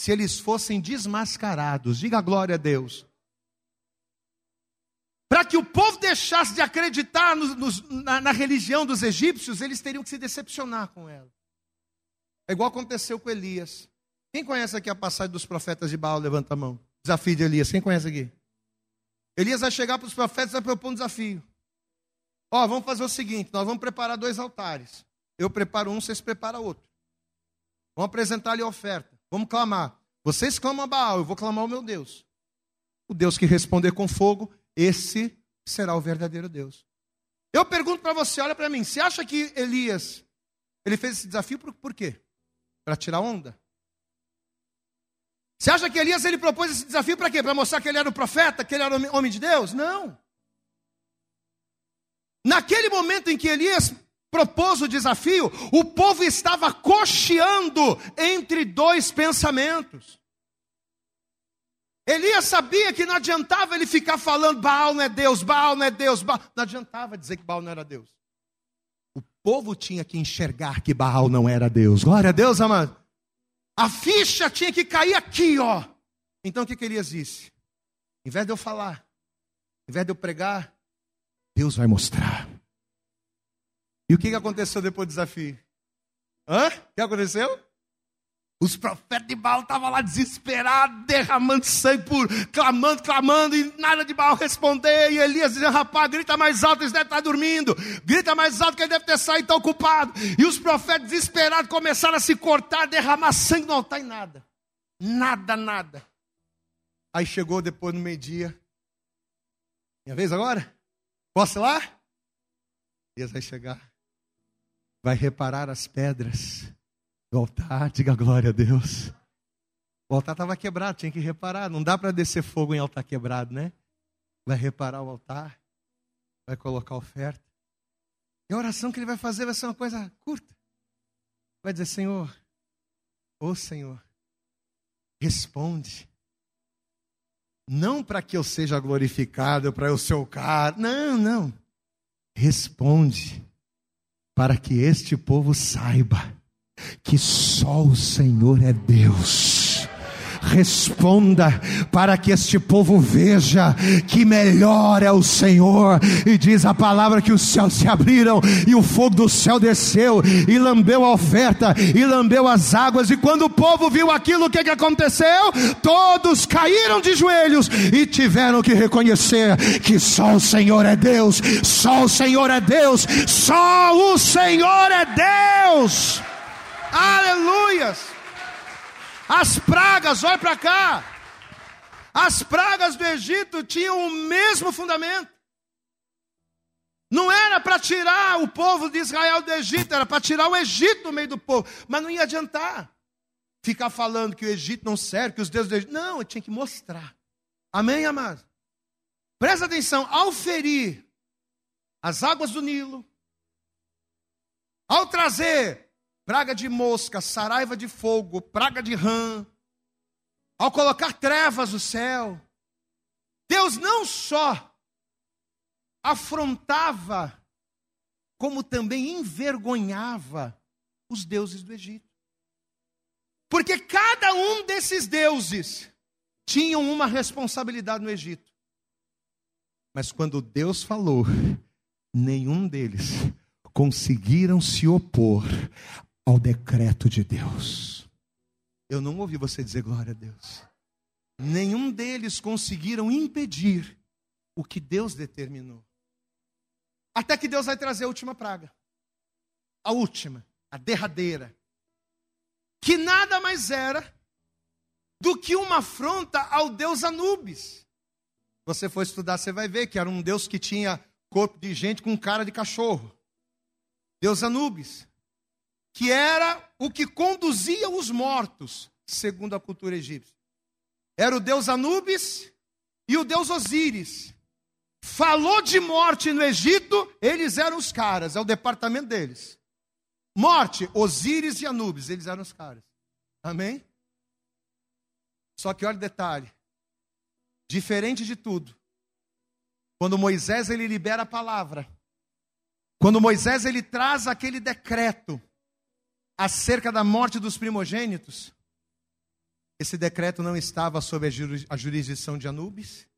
Se eles fossem desmascarados. Diga glória a Deus. Para que o povo deixasse de acreditar no, no, na, na religião dos egípcios, eles teriam que se decepcionar com ela. É igual aconteceu com Elias. Quem conhece aqui a passagem dos profetas de Baal? Levanta a mão. Desafio de Elias. Quem conhece aqui? Elias vai chegar para os profetas e vai propor um desafio. Ó, vamos fazer o seguinte: nós vamos preparar dois altares. Eu preparo um, vocês preparam outro. Vamos apresentar ali a oferta. Vamos clamar. Vocês clamam a Baal, eu vou clamar o meu Deus. O Deus que responder com fogo, esse será o verdadeiro Deus. Eu pergunto para você, olha para mim, você acha que Elias, ele fez esse desafio por, por quê? Para tirar onda? Você acha que Elias ele propôs esse desafio para quê? Para mostrar que ele era o profeta, que ele era o homem de Deus? Não. Naquele momento em que Elias propôs o desafio, o povo estava cocheando entre dois pensamentos. Elias sabia que não adiantava ele ficar falando Baal não é Deus, Baal não é Deus, Baal. não adiantava dizer que Baal não era Deus. Povo tinha que enxergar que Baal não era Deus. Glória a Deus, amado. A ficha tinha que cair aqui, ó. Então o que, que Elias disse? Em vez de eu falar, em vez de eu pregar, Deus vai mostrar. E o que, que aconteceu depois do desafio? Hã? O que aconteceu? Os profetas de Baal estavam lá desesperados, derramando sangue, por, clamando, clamando, e nada de Baal responder. E Elias dizia: Rapaz, grita mais alto, eles devem estar dormindo. Grita mais alto, que ele deve ter saído, está ocupado. E os profetas desesperados começaram a se cortar, derramar sangue no altar e nada. Nada, nada. Aí chegou depois no meio-dia. Minha vez agora? Posso ir lá? Elias vai chegar. Vai reparar as pedras do altar, diga glória a Deus. O altar estava quebrado, tinha que reparar. Não dá para descer fogo em altar quebrado, né? Vai reparar o altar, vai colocar oferta. E a oração que ele vai fazer vai ser uma coisa curta. Vai dizer: Senhor, ô oh Senhor, responde. Não para que eu seja glorificado, para eu ser o cara. Não, não responde para que este povo saiba que só o Senhor é Deus responda para que este povo veja que melhor é o Senhor. E diz a palavra que os céus se abriram e o fogo do céu desceu e lambeu a oferta e lambeu as águas. E quando o povo viu aquilo, o que, que aconteceu? Todos caíram de joelhos e tiveram que reconhecer que só o Senhor é Deus, só o Senhor é Deus, só o Senhor é Deus. Aleluias! As pragas, olha para cá. As pragas do Egito tinham o mesmo fundamento. Não era para tirar o povo de Israel do Egito, era para tirar o Egito do meio do povo. Mas não ia adiantar ficar falando que o Egito não serve, que os deuses do Egito. Não, eu tinha que mostrar. Amém, amado? Presta atenção, ao ferir as águas do Nilo, ao trazer praga de mosca, saraiva de fogo, praga de rã, ao colocar trevas no céu, Deus não só afrontava, como também envergonhava os deuses do Egito. Porque cada um desses deuses tinham uma responsabilidade no Egito. Mas quando Deus falou, nenhum deles conseguiram se opor ao decreto de Deus. Eu não ouvi você dizer glória a Deus. Nenhum deles conseguiram impedir o que Deus determinou. Até que Deus vai trazer a última praga. A última, a derradeira. Que nada mais era do que uma afronta ao Deus Anubis. Você for estudar, você vai ver que era um Deus que tinha corpo de gente com cara de cachorro. Deus Anubis que era o que conduzia os mortos, segundo a cultura egípcia. Era o deus Anubis e o deus Osíris. Falou de morte no Egito, eles eram os caras, é o departamento deles. Morte, Osíris e Anubis, eles eram os caras. Amém? Só que olha o detalhe. Diferente de tudo. Quando Moisés ele libera a palavra, quando Moisés ele traz aquele decreto, acerca da morte dos primogênitos, esse decreto não estava sob a jurisdição de Anubis,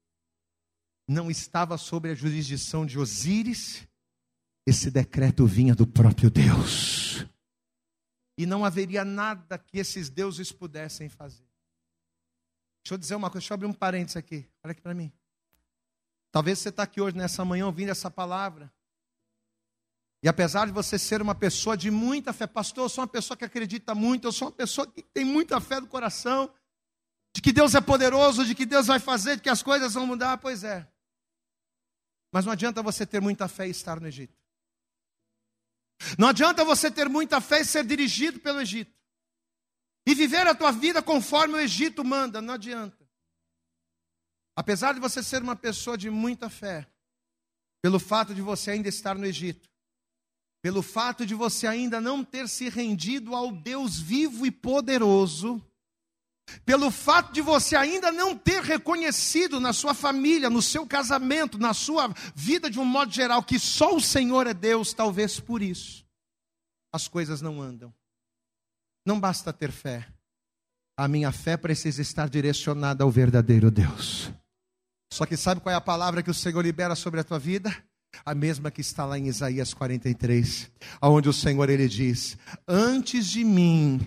não estava sob a jurisdição de Osíris, esse decreto vinha do próprio Deus. E não haveria nada que esses deuses pudessem fazer. Deixa eu dizer uma coisa, deixa eu abrir um parênteses aqui. Olha aqui para mim. Talvez você está aqui hoje, nessa manhã, ouvindo essa palavra. E apesar de você ser uma pessoa de muita fé, pastor, eu sou uma pessoa que acredita muito, eu sou uma pessoa que tem muita fé no coração, de que Deus é poderoso, de que Deus vai fazer, de que as coisas vão mudar, pois é. Mas não adianta você ter muita fé e estar no Egito. Não adianta você ter muita fé e ser dirigido pelo Egito. E viver a tua vida conforme o Egito manda, não adianta. Apesar de você ser uma pessoa de muita fé, pelo fato de você ainda estar no Egito, pelo fato de você ainda não ter se rendido ao Deus vivo e poderoso, pelo fato de você ainda não ter reconhecido na sua família, no seu casamento, na sua vida de um modo geral, que só o Senhor é Deus, talvez por isso as coisas não andam. Não basta ter fé, a minha fé precisa estar direcionada ao verdadeiro Deus. Só que sabe qual é a palavra que o Senhor libera sobre a tua vida? A mesma que está lá em Isaías 43, aonde o Senhor ele diz: Antes de mim,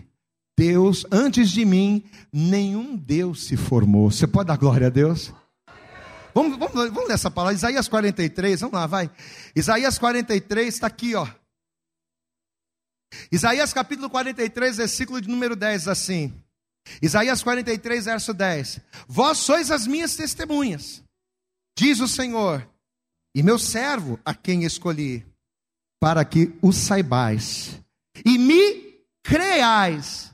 Deus, antes de mim, nenhum Deus se formou. Você pode dar glória a Deus? Vamos, vamos, vamos ler essa palavra, Isaías 43, vamos lá, vai. Isaías 43 está aqui, ó. Isaías capítulo 43, versículo de número 10, assim. Isaías 43, verso 10: Vós sois as minhas testemunhas, diz o Senhor, e meu servo a quem escolhi, para que o saibais, e me creais,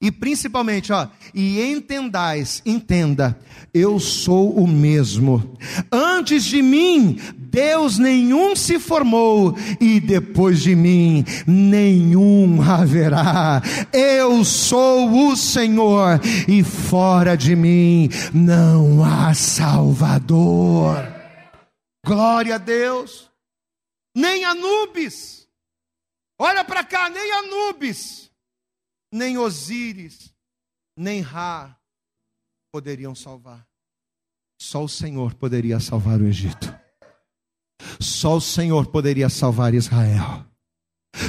e principalmente, ó, e entendais, entenda, eu sou o mesmo. Antes de mim, Deus nenhum se formou, e depois de mim, nenhum haverá. Eu sou o Senhor, e fora de mim não há Salvador. Glória a Deus. Nem Anubis. Olha para cá, nem Anubis nem Osíris, nem Ra poderiam salvar. Só o Senhor poderia salvar o Egito. Só o Senhor poderia salvar Israel.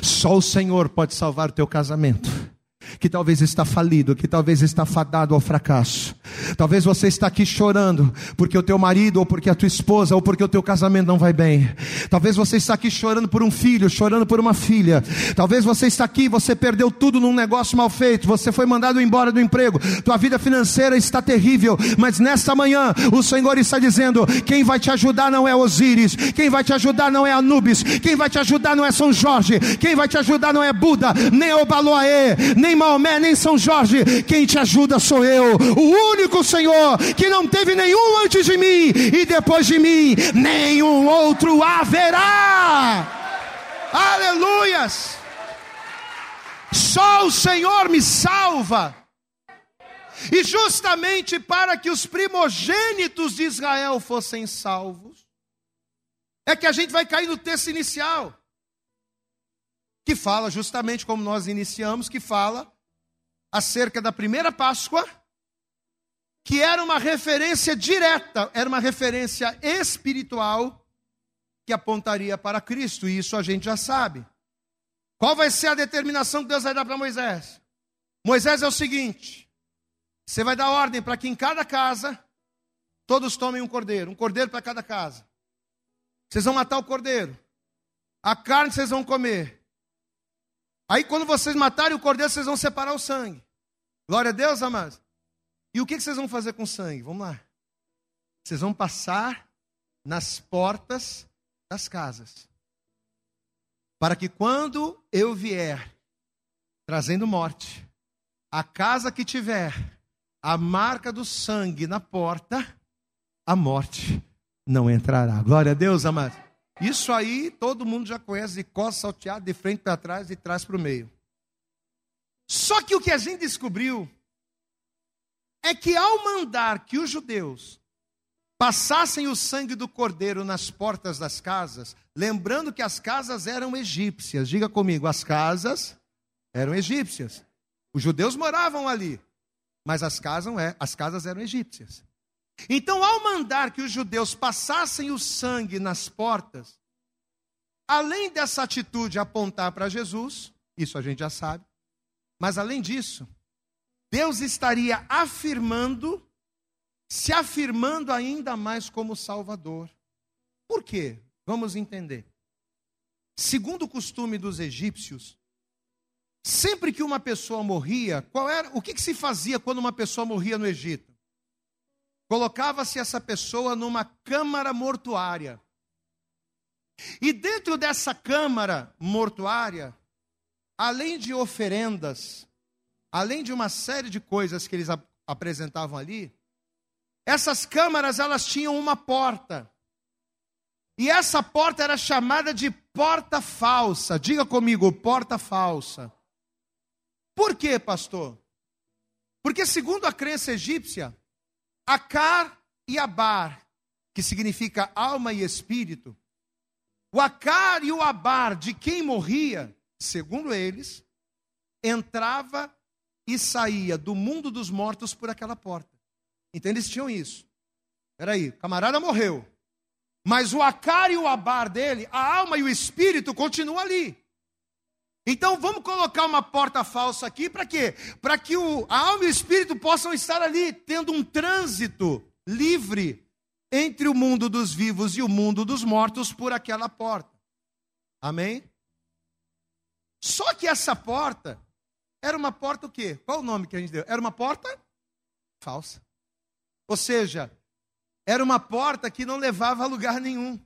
Só o Senhor pode salvar o teu casamento que talvez está falido, que talvez está fadado ao fracasso. Talvez você está aqui chorando porque o teu marido ou porque a tua esposa ou porque o teu casamento não vai bem. Talvez você está aqui chorando por um filho, chorando por uma filha. Talvez você está aqui, você perdeu tudo num negócio mal feito, você foi mandado embora do emprego. Tua vida financeira está terrível, mas nesta manhã o Senhor está dizendo: quem vai te ajudar não é Osíris, quem vai te ajudar não é Anubis, quem vai te ajudar não é São Jorge, quem vai te ajudar não é Buda, nem Obaloaê, nem Maomé, nem São Jorge, quem te ajuda sou eu, o único Senhor que não teve nenhum antes de mim e depois de mim, nenhum outro haverá. Aleluias! Só o Senhor me salva. E justamente para que os primogênitos de Israel fossem salvos, é que a gente vai cair no texto inicial que fala justamente como nós iniciamos, que fala acerca da primeira Páscoa, que era uma referência direta, era uma referência espiritual que apontaria para Cristo, e isso a gente já sabe. Qual vai ser a determinação que Deus vai dar para Moisés? Moisés é o seguinte: você vai dar ordem para que em cada casa todos tomem um cordeiro, um cordeiro para cada casa. Vocês vão matar o cordeiro, a carne vocês vão comer, Aí quando vocês matarem o cordeiro, vocês vão separar o sangue. Glória a Deus, amados. E o que vocês vão fazer com o sangue? Vamos lá. Vocês vão passar nas portas das casas. Para que quando eu vier trazendo morte, a casa que tiver a marca do sangue na porta, a morte não entrará. Glória a Deus, amados. Isso aí todo mundo já conhece de costas salteadas, de frente para trás, de trás para o meio. Só que o que a gente descobriu é que ao mandar que os judeus passassem o sangue do cordeiro nas portas das casas, lembrando que as casas eram egípcias, diga comigo, as casas eram egípcias. Os judeus moravam ali, mas as casas, é, eram egípcias. Então, ao mandar que os judeus passassem o sangue nas portas, além dessa atitude apontar para Jesus, isso a gente já sabe, mas além disso, Deus estaria afirmando, se afirmando ainda mais como Salvador. Por quê? Vamos entender. segundo o costume dos egípcios, sempre que uma pessoa morria, qual era, o que, que se fazia quando uma pessoa morria no Egito? Colocava-se essa pessoa numa câmara mortuária. E dentro dessa câmara mortuária, além de oferendas, além de uma série de coisas que eles ap apresentavam ali, essas câmaras elas tinham uma porta. E essa porta era chamada de porta falsa. Diga comigo, porta falsa. Por quê, pastor? Porque, segundo a crença egípcia, Acar e Abar, que significa alma e espírito, o Acar e o Abar de quem morria, segundo eles, entrava e saía do mundo dos mortos por aquela porta. Então eles tinham isso. Peraí, o camarada morreu. Mas o Acar e o Abar dele, a alma e o espírito continuam ali. Então vamos colocar uma porta falsa aqui para quê? Para que o, a alma e o espírito possam estar ali, tendo um trânsito livre entre o mundo dos vivos e o mundo dos mortos por aquela porta. Amém? Só que essa porta era uma porta o quê? Qual o nome que a gente deu? Era uma porta falsa. Ou seja, era uma porta que não levava a lugar nenhum.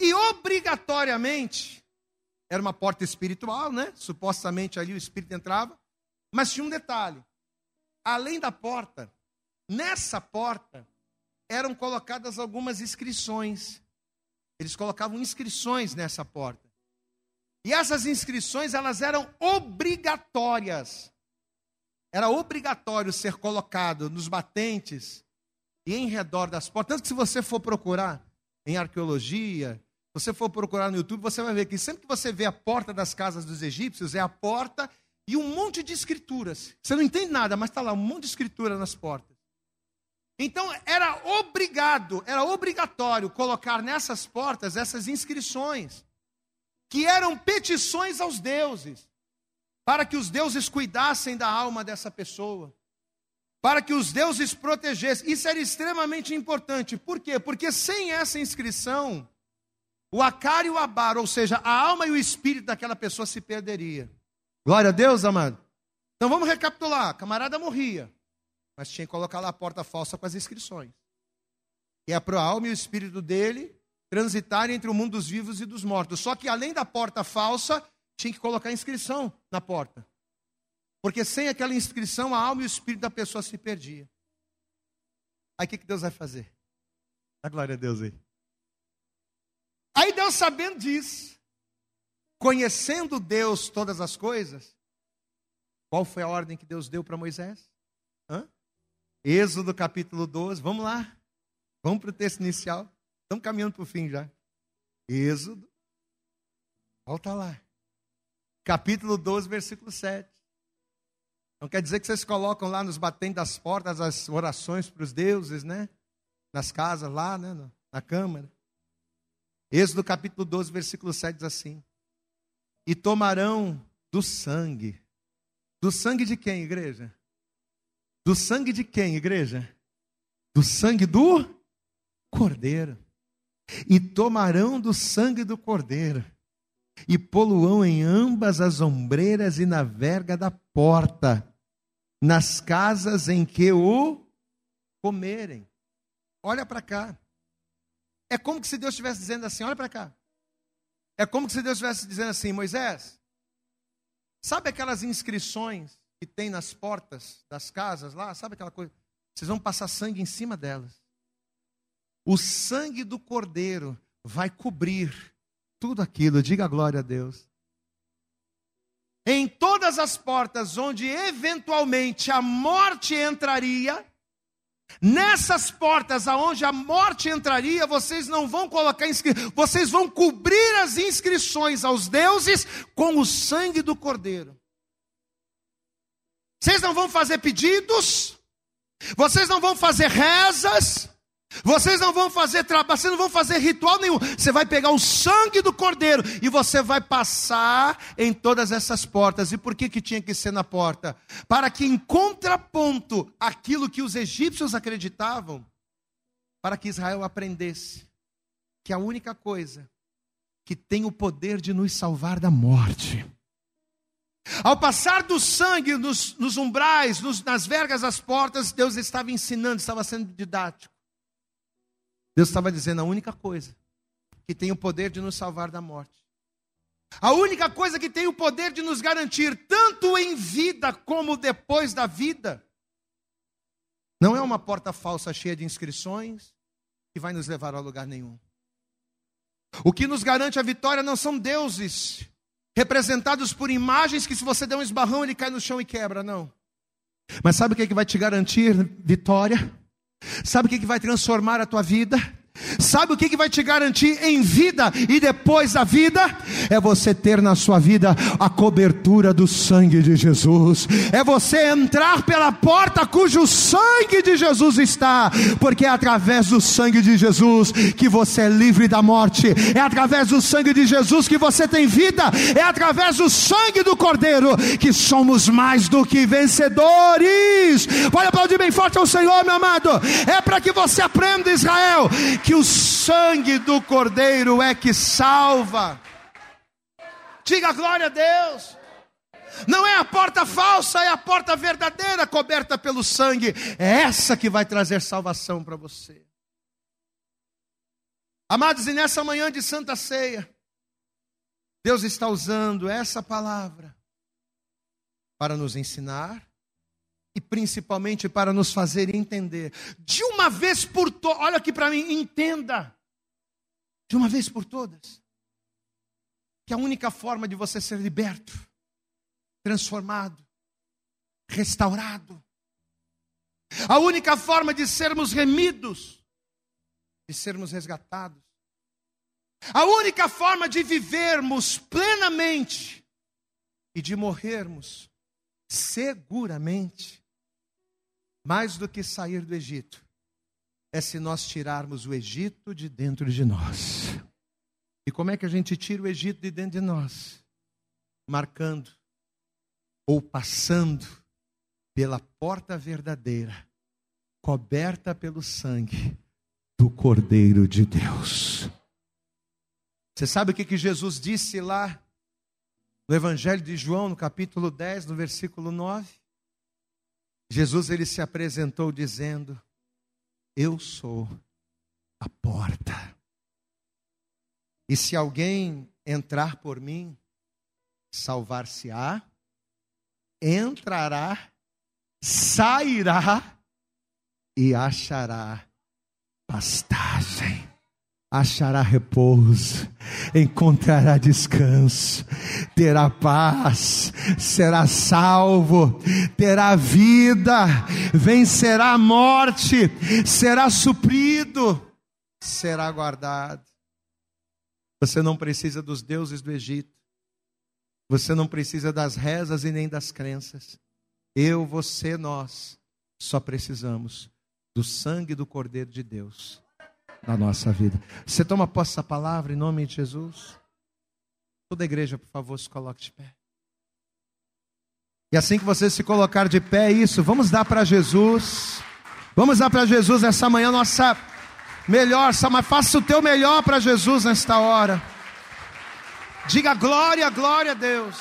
E obrigatoriamente era uma porta espiritual, né? Supostamente ali o espírito entrava. Mas tinha um detalhe: além da porta, nessa porta eram colocadas algumas inscrições. Eles colocavam inscrições nessa porta. E essas inscrições, elas eram obrigatórias. Era obrigatório ser colocado nos batentes e em redor das portas. Tanto que se você for procurar em arqueologia, você for procurar no YouTube, você vai ver que sempre que você vê a porta das casas dos egípcios, é a porta e um monte de escrituras. Você não entende nada, mas está lá um monte de escritura nas portas. Então era obrigado, era obrigatório colocar nessas portas essas inscrições, que eram petições aos deuses, para que os deuses cuidassem da alma dessa pessoa, para que os deuses protegessem. Isso era extremamente importante. Por quê? Porque sem essa inscrição, o Acar e o Abar, ou seja, a alma e o espírito daquela pessoa se perderia. Glória a Deus, amado. Então vamos recapitular. A camarada morria, mas tinha que colocar lá a porta falsa com as inscrições. E é para a alma e o espírito dele transitarem entre o mundo dos vivos e dos mortos. Só que além da porta falsa, tinha que colocar inscrição na porta. Porque sem aquela inscrição, a alma e o espírito da pessoa se perdia. Aí o que Deus vai fazer? A glória a Deus aí. Aí Deus, sabendo disso, conhecendo Deus todas as coisas, qual foi a ordem que Deus deu para Moisés? Hã? Êxodo capítulo 12, vamos lá. Vamos para o texto inicial. Estamos caminhando para o fim já. Êxodo, volta lá. Capítulo 12, versículo 7. Não quer dizer que vocês colocam lá nos batentes das portas as orações para os deuses, né? Nas casas lá, né? Na câmara. Êxodo capítulo 12, versículo 7 diz assim: E tomarão do sangue. Do sangue de quem, igreja? Do sangue de quem, igreja? Do sangue do cordeiro. E tomarão do sangue do cordeiro. E poluão em ambas as ombreiras e na verga da porta, nas casas em que o comerem. Olha para cá. É como se Deus estivesse dizendo assim: olha para cá. É como se Deus estivesse dizendo assim: Moisés, sabe aquelas inscrições que tem nas portas das casas lá? Sabe aquela coisa? Vocês vão passar sangue em cima delas. O sangue do cordeiro vai cobrir tudo aquilo. Diga glória a Deus. Em todas as portas onde eventualmente a morte entraria, Nessas portas aonde a morte entraria, vocês não vão colocar inscrições, vocês vão cobrir as inscrições aos deuses com o sangue do cordeiro. Vocês não vão fazer pedidos, vocês não vão fazer rezas, vocês não vão fazer trabalho, vocês não vão fazer ritual nenhum. Você vai pegar o sangue do cordeiro e você vai passar em todas essas portas. E por que que tinha que ser na porta? Para que em contraponto aquilo que os egípcios acreditavam, para que Israel aprendesse que a única coisa que tem o poder de nos salvar da morte. Ao passar do sangue nos, nos umbrais, nos, nas vergas das portas, Deus estava ensinando, estava sendo didático. Deus estava dizendo a única coisa que tem o poder de nos salvar da morte. A única coisa que tem o poder de nos garantir, tanto em vida como depois da vida, não é uma porta falsa cheia de inscrições que vai nos levar a lugar nenhum. O que nos garante a vitória não são deuses representados por imagens que, se você der um esbarrão, ele cai no chão e quebra, não. Mas sabe o que, é que vai te garantir vitória? Sabe o que, vai transformar a tua vida? Sabe o que, que vai te garantir em vida e depois da vida? É você ter na sua vida a cobertura do sangue de Jesus. É você entrar pela porta cujo sangue de Jesus está, porque é através do sangue de Jesus que você é livre da morte. É através do sangue de Jesus que você tem vida. É através do sangue do Cordeiro que somos mais do que vencedores. Pode aplaudir bem forte ao Senhor, meu amado. É para que você aprenda, Israel que o sangue do Cordeiro é que salva. Diga glória a Deus. Não é a porta falsa, é a porta verdadeira coberta pelo sangue. É essa que vai trazer salvação para você. Amados, e nessa manhã de Santa Ceia, Deus está usando essa palavra para nos ensinar, e principalmente para nos fazer entender, de uma vez por todas, olha aqui para mim, entenda, de uma vez por todas, que a única forma de você ser liberto, transformado, restaurado, a única forma de sermos remidos, de sermos resgatados, a única forma de vivermos plenamente e de morrermos seguramente mais do que sair do Egito, é se nós tirarmos o Egito de dentro de nós. E como é que a gente tira o Egito de dentro de nós? Marcando ou passando pela porta verdadeira, coberta pelo sangue do Cordeiro de Deus. Você sabe o que, que Jesus disse lá no Evangelho de João, no capítulo 10, no versículo 9? Jesus ele se apresentou dizendo: Eu sou a porta. E se alguém entrar por mim, salvar-se-á, entrará, sairá e achará pastagem achará repouso, encontrará descanso, terá paz, será salvo, terá vida, vencerá a morte, será suprido, será guardado. Você não precisa dos deuses do Egito, você não precisa das rezas e nem das crenças. Eu, você, nós só precisamos do sangue do Cordeiro de Deus na nossa vida. Você toma posse dessa palavra em nome de Jesus? Toda a igreja, por favor, se coloque de pé. E assim que você se colocar de pé, isso, vamos dar para Jesus. Vamos dar para Jesus essa manhã nossa melhor, mas faça o teu melhor para Jesus nesta hora. Diga glória, glória a Deus.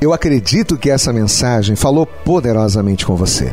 Eu acredito que essa mensagem falou poderosamente com você.